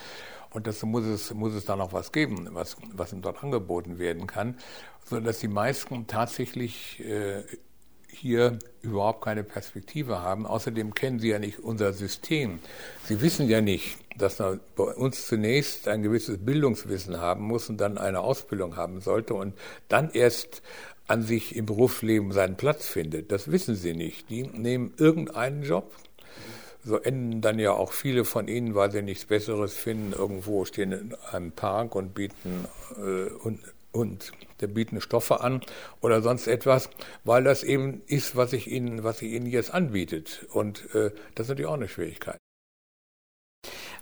Und dazu muss es, muss es da noch was geben, was, was ihm dort angeboten werden kann, sodass die meisten tatsächlich äh, hier überhaupt keine Perspektive haben. Außerdem kennen sie ja nicht unser System. Sie wissen ja nicht, dass man bei uns zunächst ein gewisses Bildungswissen haben muss und dann eine Ausbildung haben sollte und dann erst an sich im Berufsleben seinen Platz findet. Das wissen sie nicht. Die nehmen irgendeinen Job. So enden dann ja auch viele von ihnen, weil sie nichts Besseres finden, irgendwo stehen in einem Park und bieten äh, und und der bieten Stoffe an oder sonst etwas, weil das eben ist, was ich ihnen, was sie ihnen jetzt anbietet. Und äh, das ist natürlich auch eine Schwierigkeit.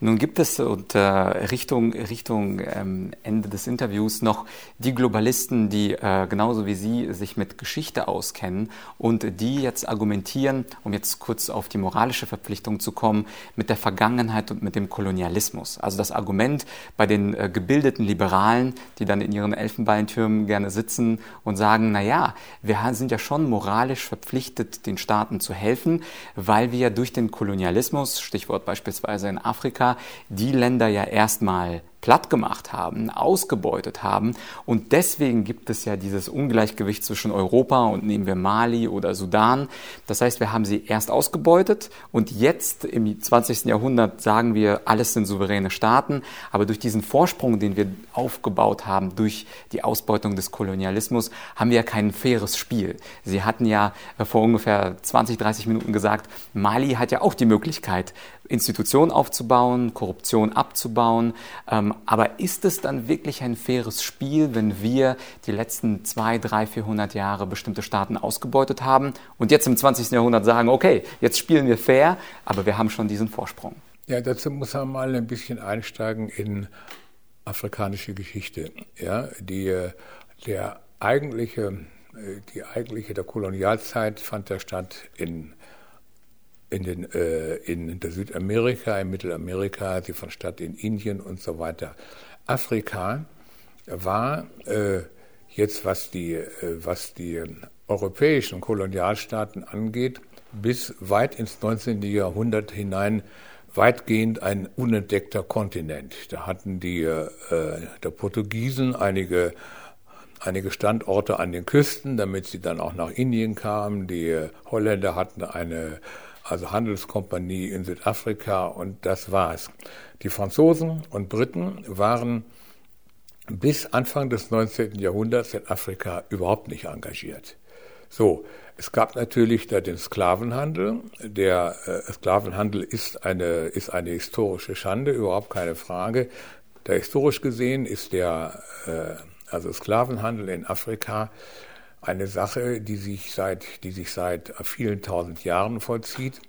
Nun gibt es unter Richtung, Richtung ähm, Ende des Interviews noch die Globalisten, die äh, genauso wie Sie sich mit Geschichte auskennen und die jetzt argumentieren, um jetzt kurz auf die moralische Verpflichtung zu kommen, mit der Vergangenheit und mit dem Kolonialismus. Also das Argument bei den äh, gebildeten Liberalen, die dann in ihren Elfenbeintürmen gerne sitzen und sagen, na ja, wir sind ja schon moralisch verpflichtet, den Staaten zu helfen, weil wir durch den Kolonialismus, Stichwort beispielsweise in Afrika, Die Länder ja erstmal platt gemacht haben, ausgebeutet haben. Und deswegen gibt es ja dieses Ungleichgewicht zwischen Europa und nehmen wir Mali oder Sudan. Das heißt, wir haben sie erst ausgebeutet und jetzt im 20. Jahrhundert sagen wir, alles sind souveräne Staaten. Aber durch diesen Vorsprung, den wir aufgebaut haben, durch die Ausbeutung des Kolonialismus, haben wir ja kein faires Spiel. Sie hatten ja vor ungefähr 20, 30 Minuten gesagt, Mali hat ja auch die Möglichkeit, Institutionen aufzubauen, Korruption abzubauen. Ähm, aber ist es dann wirklich ein faires Spiel, wenn wir die letzten zwei, drei, 400 Jahre bestimmte Staaten ausgebeutet haben und jetzt im 20. Jahrhundert sagen, okay, jetzt spielen wir fair, aber wir haben schon diesen Vorsprung? Ja, dazu muss man mal ein bisschen einsteigen in afrikanische Geschichte. Ja, die, der eigentliche, die eigentliche der Kolonialzeit fand ja statt in in, den, äh, in Südamerika, in Mittelamerika, sie fand statt in Indien und so weiter. Afrika war äh, jetzt, was die, äh, was die europäischen Kolonialstaaten angeht, bis weit ins 19. Jahrhundert hinein weitgehend ein unentdeckter Kontinent. Da hatten die äh, der Portugiesen einige einige Standorte an den Küsten, damit sie dann auch nach Indien kamen. Die Holländer hatten eine also Handelskompanie in Südafrika und das war's. Die Franzosen und Briten waren bis Anfang des 19. Jahrhunderts in Afrika überhaupt nicht engagiert. So, es gab natürlich da den Sklavenhandel. Der äh, Sklavenhandel ist eine, ist eine historische Schande, überhaupt keine Frage. Da historisch gesehen ist der äh, also Sklavenhandel in Afrika eine Sache, die sich seit, die sich seit vielen tausend Jahren vollzieht,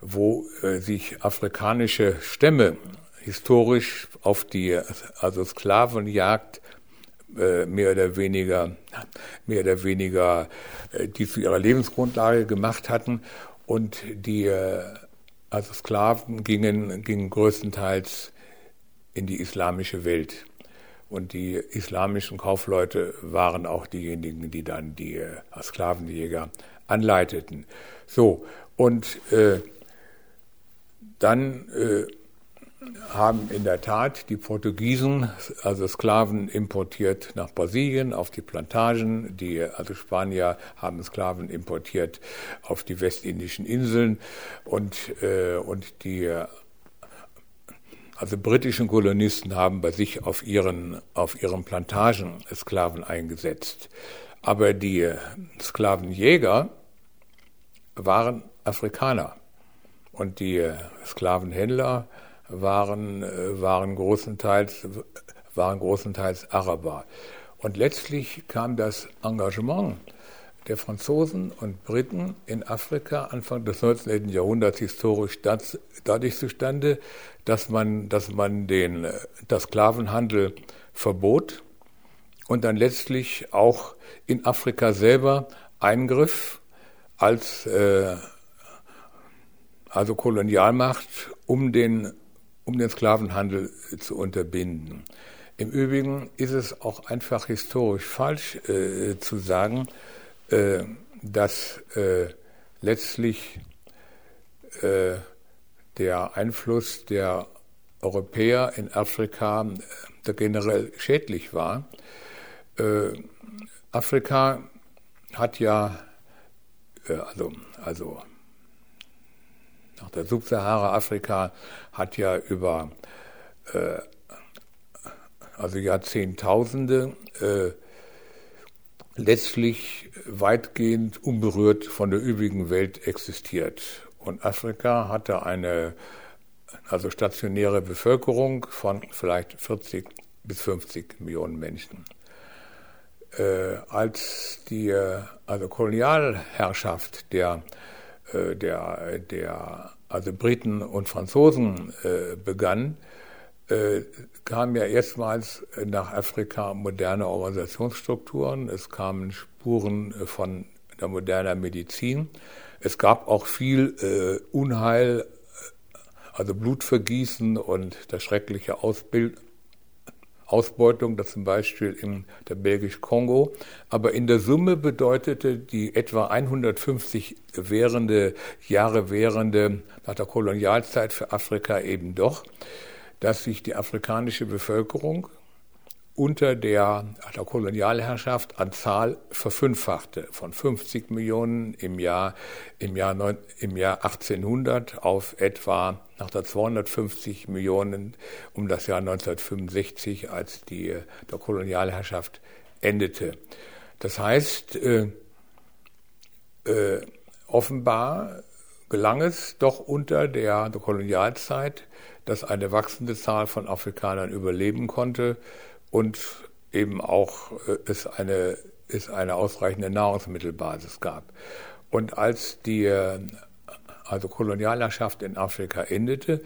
wo äh, sich afrikanische Stämme historisch auf die also Sklavenjagd äh, mehr oder weniger mehr oder weniger äh, die zu ihrer Lebensgrundlage gemacht hatten und die äh, also Sklaven gingen gingen größtenteils in die islamische Welt. Und die islamischen Kaufleute waren auch diejenigen, die dann die äh, Sklavenjäger anleiteten. So, und äh, dann äh, haben in der Tat die Portugiesen also Sklaven importiert nach Brasilien auf die Plantagen. Die also Spanier haben Sklaven importiert auf die westindischen Inseln und äh, und die also britischen Kolonisten haben bei sich auf ihren, auf ihren Plantagen Sklaven eingesetzt. Aber die Sklavenjäger waren Afrikaner und die Sklavenhändler waren, waren, großenteils, waren großenteils Araber. Und letztlich kam das Engagement der Franzosen und Briten in Afrika Anfang des 19. Jahrhunderts historisch dadurch zustande, dass man, dass man den das Sklavenhandel verbot und dann letztlich auch in Afrika selber eingriff als äh, also Kolonialmacht, um den, um den Sklavenhandel zu unterbinden. Im Übrigen ist es auch einfach historisch falsch äh, zu sagen, äh, dass äh, letztlich äh, der Einfluss der Europäer in Afrika generell schädlich war. Afrika hat ja, also, also nach der Subsahara-Afrika hat ja über also Jahrzehntausende letztlich weitgehend unberührt von der übrigen Welt existiert. Und Afrika hatte eine also stationäre Bevölkerung von vielleicht 40 bis 50 Millionen Menschen. Äh, als die also Kolonialherrschaft der, äh, der, der also Briten und Franzosen äh, begann, äh, kamen ja erstmals nach Afrika moderne Organisationsstrukturen. Es kamen Spuren äh, von der modernen Medizin. Es gab auch viel äh, Unheil, äh, also Blutvergießen und das schreckliche Ausbild, Ausbeutung, das zum Beispiel in der belgisch-Kongo. Aber in der Summe bedeutete die etwa 150 währende, Jahre währende nach der Kolonialzeit für Afrika eben doch, dass sich die afrikanische Bevölkerung unter der, der Kolonialherrschaft an Zahl verfünffachte, von 50 Millionen im Jahr, im Jahr, neun, im Jahr 1800 auf etwa nach der 250 Millionen um das Jahr 1965, als die der Kolonialherrschaft endete. Das heißt, äh, äh, offenbar gelang es doch unter der, der Kolonialzeit, dass eine wachsende Zahl von Afrikanern überleben konnte und eben auch äh, es eine, es eine ausreichende Nahrungsmittelbasis gab. Und als die äh, also Kolonialherrschaft in Afrika endete,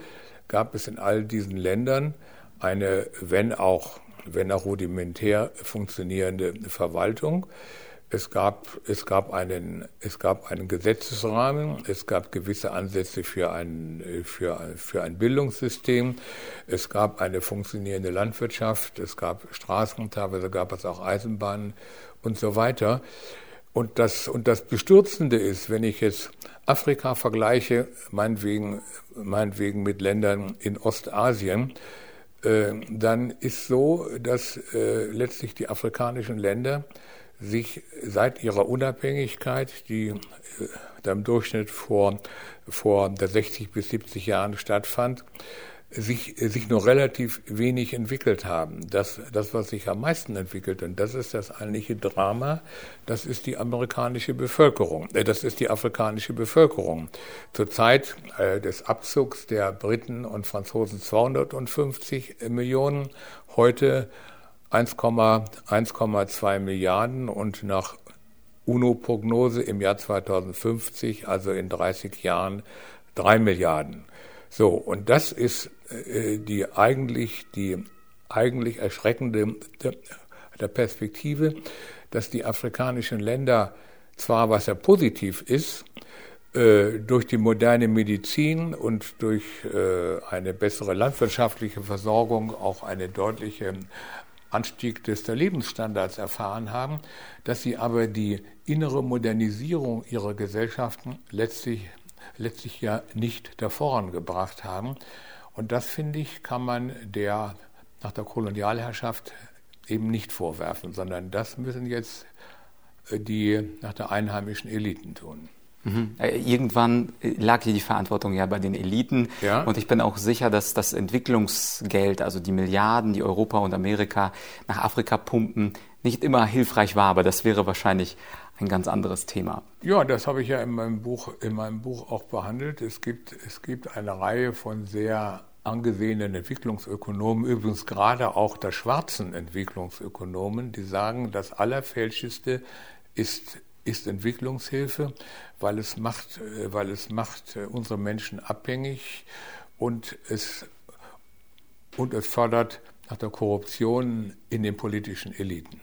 gab es in all diesen Ländern eine, wenn auch, wenn auch rudimentär funktionierende Verwaltung. Es gab, es, gab einen, es gab einen Gesetzesrahmen, es gab gewisse Ansätze für ein, für, für ein Bildungssystem, es gab eine funktionierende Landwirtschaft, es gab Straßen, teilweise gab es auch Eisenbahnen und so weiter. Und das, und das Bestürzende ist, wenn ich jetzt Afrika vergleiche, meinetwegen, meinetwegen mit Ländern in Ostasien, äh, dann ist so, dass äh, letztlich die afrikanischen Länder sich seit ihrer Unabhängigkeit, die äh, im Durchschnitt vor, vor der 60 bis 70 Jahren stattfand, sich, sich nur relativ wenig entwickelt haben. Das, das, was sich am meisten entwickelt, und das ist das eigentliche Drama, das ist die amerikanische Bevölkerung, äh, das ist die afrikanische Bevölkerung. Zur Zeit äh, des Abzugs der Briten und Franzosen 250 Millionen, heute 1,2 Milliarden und nach UNO-Prognose im Jahr 2050, also in 30 Jahren, 3 Milliarden. So, und das ist äh, die eigentlich, die eigentlich erschreckende der Perspektive, dass die afrikanischen Länder zwar, was ja positiv ist, äh, durch die moderne Medizin und durch äh, eine bessere landwirtschaftliche Versorgung auch eine deutliche Anstieg des Lebensstandards erfahren haben, dass sie aber die innere Modernisierung ihrer Gesellschaften letztlich, letztlich ja nicht da vorangebracht haben. Und das, finde ich, kann man der nach der Kolonialherrschaft eben nicht vorwerfen, sondern das müssen jetzt äh, die nach der einheimischen Eliten tun. Mhm. Äh, irgendwann äh, lag hier die Verantwortung ja bei den Eliten. Ja. Und ich bin auch sicher, dass das Entwicklungsgeld, also die Milliarden, die Europa und Amerika nach Afrika pumpen, nicht immer hilfreich war. Aber das wäre wahrscheinlich ein ganz anderes Thema. Ja, das habe ich ja in meinem Buch, in meinem Buch auch behandelt. Es gibt, es gibt eine Reihe von sehr angesehenen Entwicklungsökonomen, übrigens gerade auch der schwarzen Entwicklungsökonomen, die sagen, das Allerfälscheste ist ist Entwicklungshilfe, weil es macht, äh, weil es macht äh, unsere Menschen abhängig und es, und es fördert nach der Korruption in den politischen Eliten.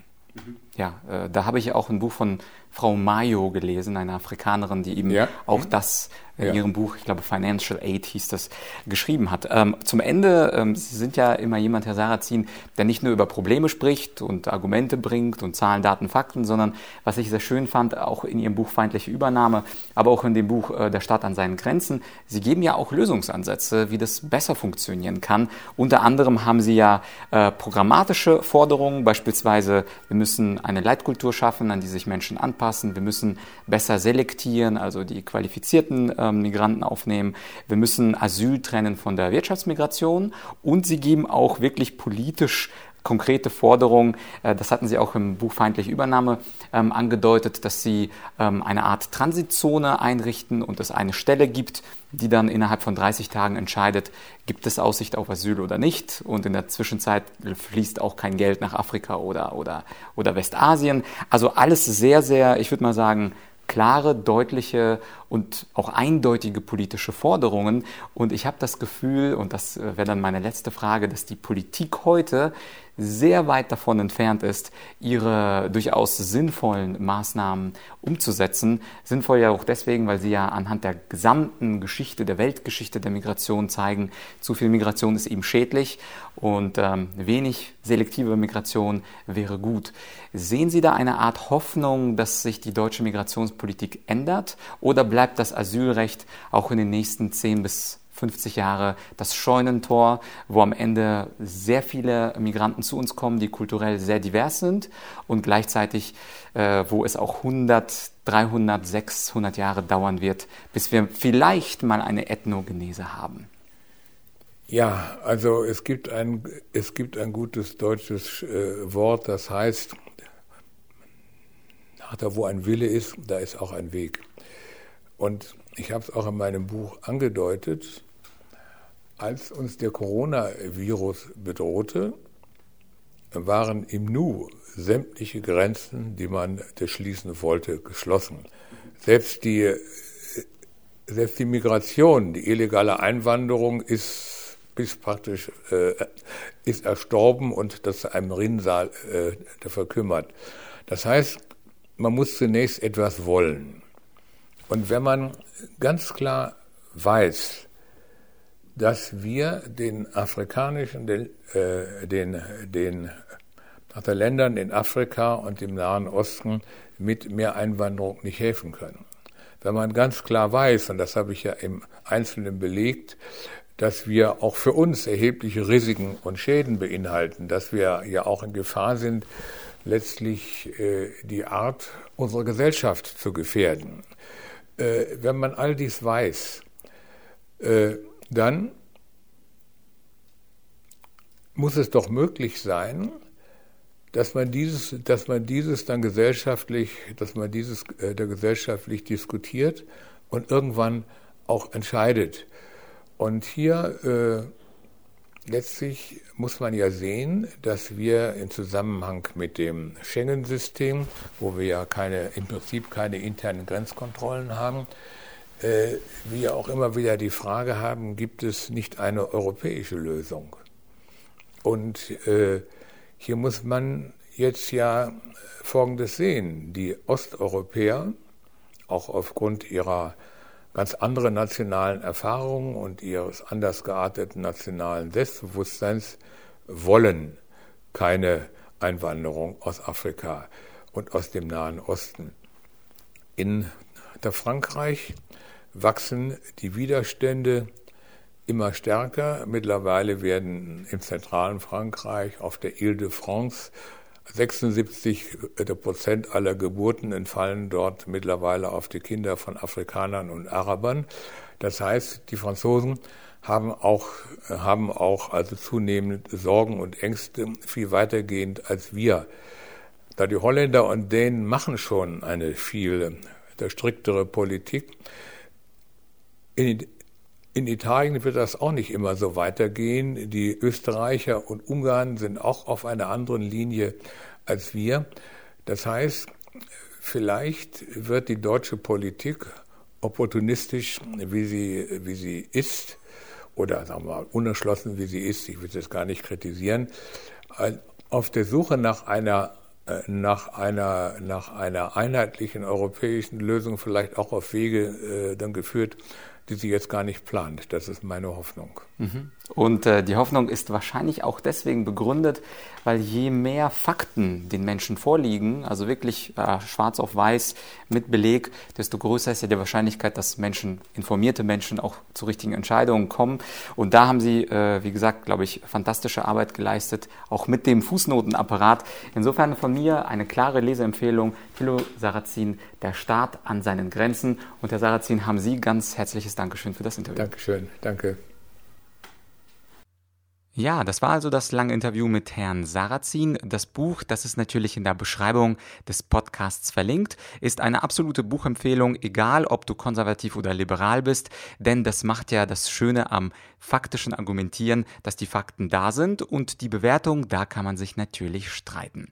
Ja, äh, da habe ich auch ein Buch von Frau Mayo gelesen, eine Afrikanerin, die eben ja. auch das in ja. ihrem Buch, ich glaube Financial Aid hieß das, geschrieben hat. Ähm, zum Ende, ähm, Sie sind ja immer jemand, Herr Sarrazin, der nicht nur über Probleme spricht und Argumente bringt und Zahlen, Daten, Fakten, sondern was ich sehr schön fand, auch in Ihrem Buch Feindliche Übernahme, aber auch in dem Buch äh, Der Staat an seinen Grenzen, Sie geben ja auch Lösungsansätze, wie das besser funktionieren kann. Unter anderem haben Sie ja äh, programmatische Forderungen, beispielsweise, wir müssen eine Leitkultur schaffen, an die sich Menschen anpassen, wir müssen besser selektieren, also die qualifizierten äh, ähm, Migranten aufnehmen. Wir müssen Asyl trennen von der Wirtschaftsmigration und sie geben auch wirklich politisch konkrete Forderungen. Äh, das hatten Sie auch im Buch Feindliche Übernahme ähm, angedeutet, dass Sie ähm, eine Art Transitzone einrichten und es eine Stelle gibt, die dann innerhalb von 30 Tagen entscheidet, gibt es Aussicht auf Asyl oder nicht. Und in der Zwischenzeit fließt auch kein Geld nach Afrika oder, oder, oder Westasien. Also alles sehr, sehr, ich würde mal sagen, klare, deutliche und auch eindeutige politische Forderungen. Und ich habe das Gefühl, und das äh, wäre dann meine letzte Frage, dass die Politik heute sehr weit davon entfernt ist, ihre durchaus sinnvollen Maßnahmen umzusetzen. Sinnvoll ja auch deswegen, weil sie ja anhand der gesamten Geschichte, der Weltgeschichte der Migration zeigen, zu viel Migration ist eben schädlich und ähm, wenig selektive Migration wäre gut. Sehen Sie da eine Art Hoffnung, dass sich die deutsche Migrationspolitik ändert oder bleibt das Asylrecht auch in den nächsten 10 bis 50 Jahre das Scheunentor, wo am Ende sehr viele Migranten zu uns kommen, die kulturell sehr divers sind und gleichzeitig, äh, wo es auch 100, 300, 600 Jahre dauern wird, bis wir vielleicht mal eine Ethnogenese haben. Ja, also es gibt ein, es gibt ein gutes deutsches äh, Wort, das heißt, da wo ein Wille ist, da ist auch ein Weg. Und ich habe es auch in meinem Buch angedeutet, als uns der Coronavirus bedrohte, waren im Nu sämtliche Grenzen, die man schließen wollte, geschlossen. Selbst die, selbst die Migration, die illegale Einwanderung ist bis praktisch äh, ist erstorben und das einem Rinnsal äh, verkümmert. Das heißt, man muss zunächst etwas wollen. Und wenn man ganz klar weiß, dass wir den afrikanischen, den, äh, den, den Ländern in Afrika und im Nahen Osten mit mehr Einwanderung nicht helfen können. Wenn man ganz klar weiß, und das habe ich ja im Einzelnen belegt, dass wir auch für uns erhebliche Risiken und Schäden beinhalten, dass wir ja auch in Gefahr sind, letztlich äh, die Art unserer Gesellschaft zu gefährden. Äh, wenn man all dies weiß, äh, dann muss es doch möglich sein, dass man dieses, dass man dieses dann gesellschaftlich, dass man dieses äh, da gesellschaftlich diskutiert und irgendwann auch entscheidet. Und hier äh, letztlich muss man ja sehen, dass wir im Zusammenhang mit dem Schengen-System, wo wir ja keine, im Prinzip keine internen Grenzkontrollen haben, wir auch immer wieder die Frage haben, gibt es nicht eine europäische Lösung? Und äh, hier muss man jetzt ja Folgendes sehen. Die Osteuropäer, auch aufgrund ihrer ganz anderen nationalen Erfahrungen und ihres anders gearteten nationalen Selbstbewusstseins, wollen keine Einwanderung aus Afrika und aus dem Nahen Osten. In der Frankreich wachsen die Widerstände immer stärker. Mittlerweile werden im zentralen Frankreich auf der Ile de France 76 Prozent aller Geburten entfallen dort mittlerweile auf die Kinder von Afrikanern und Arabern. Das heißt, die Franzosen haben auch, haben auch also zunehmend Sorgen und Ängste viel weitergehend als wir. Da die Holländer und Dänen machen schon eine viel striktere Politik. In in Italien wird das auch nicht immer so weitergehen. Die Österreicher und Ungarn sind auch auf einer anderen Linie als wir. Das heißt, vielleicht wird die deutsche Politik opportunistisch, wie sie, wie sie ist, oder sagen wir mal unerschlossen, wie sie ist, ich will das gar nicht kritisieren, auf der Suche nach einer äh, nach einer, nach einer einheitlichen europäischen Lösung vielleicht auch auf Wege äh, dann geführt, die sie jetzt gar nicht plant. Das ist meine Hoffnung. Und äh, die Hoffnung ist wahrscheinlich auch deswegen begründet, weil je mehr Fakten den Menschen vorliegen, also wirklich äh, schwarz auf weiß mit Beleg, desto größer ist ja die Wahrscheinlichkeit, dass Menschen, informierte Menschen auch zu richtigen Entscheidungen kommen. Und da haben Sie, äh, wie gesagt, glaube ich, fantastische Arbeit geleistet, auch mit dem Fußnotenapparat. Insofern von mir eine klare Leseempfehlung, Thilo Sarrazin, Der Staat an seinen Grenzen. Und Herr Sarrazin, haben Sie ganz herzliches Dankeschön für das Interview. Dankeschön, danke. Ja, das war also das lange Interview mit Herrn Sarrazin. Das Buch, das ist natürlich in der Beschreibung des Podcasts verlinkt, ist eine absolute Buchempfehlung, egal ob du konservativ oder liberal bist, denn das macht ja das Schöne am faktischen Argumentieren, dass die Fakten da sind und die Bewertung, da kann man sich natürlich streiten.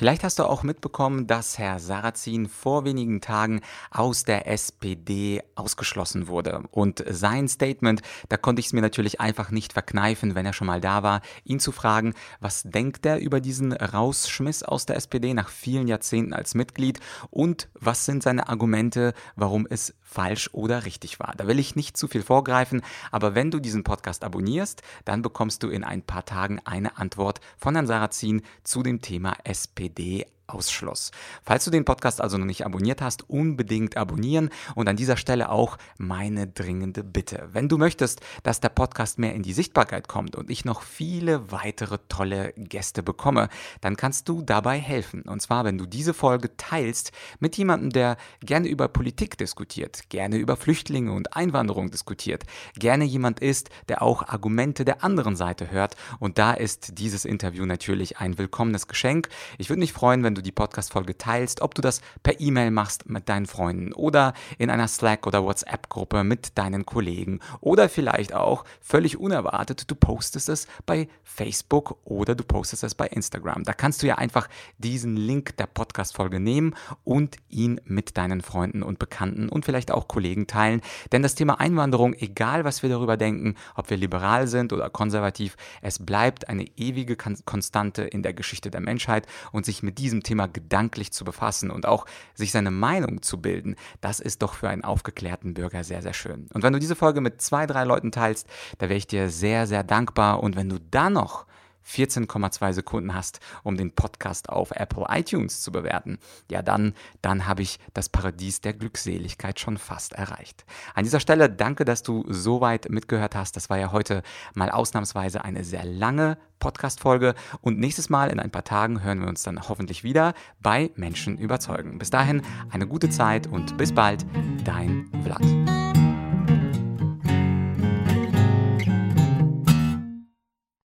Vielleicht hast du auch mitbekommen, dass Herr Sarrazin vor wenigen Tagen aus der SPD ausgeschlossen wurde. Und sein Statement, da konnte ich es mir natürlich einfach nicht verkneifen, wenn er schon mal da war, ihn zu fragen, was denkt er über diesen Rausschmiss aus der SPD nach vielen Jahrzehnten als Mitglied und was sind seine Argumente, warum es falsch oder richtig war. Da will ich nicht zu viel vorgreifen, aber wenn du diesen Podcast abonnierst, dann bekommst du in ein paar Tagen eine Antwort von Herrn Sarrazin zu dem Thema SPD det Ausschluss. Falls du den Podcast also noch nicht abonniert hast, unbedingt abonnieren und an dieser Stelle auch meine dringende Bitte. Wenn du möchtest, dass der Podcast mehr in die Sichtbarkeit kommt und ich noch viele weitere tolle Gäste bekomme, dann kannst du dabei helfen. Und zwar, wenn du diese Folge teilst mit jemandem, der gerne über Politik diskutiert, gerne über Flüchtlinge und Einwanderung diskutiert, gerne jemand ist, der auch Argumente der anderen Seite hört. Und da ist dieses Interview natürlich ein willkommenes Geschenk. Ich würde mich freuen, wenn du du die Podcast-Folge teilst, ob du das per E-Mail machst mit deinen Freunden oder in einer Slack- oder WhatsApp-Gruppe mit deinen Kollegen oder vielleicht auch völlig unerwartet, du postest es bei Facebook oder du postest es bei Instagram. Da kannst du ja einfach diesen Link der Podcast-Folge nehmen und ihn mit deinen Freunden und Bekannten und vielleicht auch Kollegen teilen. Denn das Thema Einwanderung, egal was wir darüber denken, ob wir liberal sind oder konservativ, es bleibt eine ewige Konstante in der Geschichte der Menschheit und sich mit diesem Thema gedanklich zu befassen und auch sich seine Meinung zu bilden, das ist doch für einen aufgeklärten Bürger sehr, sehr schön. Und wenn du diese Folge mit zwei, drei Leuten teilst, da wäre ich dir sehr, sehr dankbar. Und wenn du dann noch 14,2 Sekunden hast, um den Podcast auf Apple iTunes zu bewerten, ja dann, dann habe ich das Paradies der Glückseligkeit schon fast erreicht. An dieser Stelle danke, dass du so weit mitgehört hast. Das war ja heute mal ausnahmsweise eine sehr lange Podcast-Folge und nächstes Mal in ein paar Tagen hören wir uns dann hoffentlich wieder bei Menschen überzeugen. Bis dahin eine gute Zeit und bis bald, dein Vlad.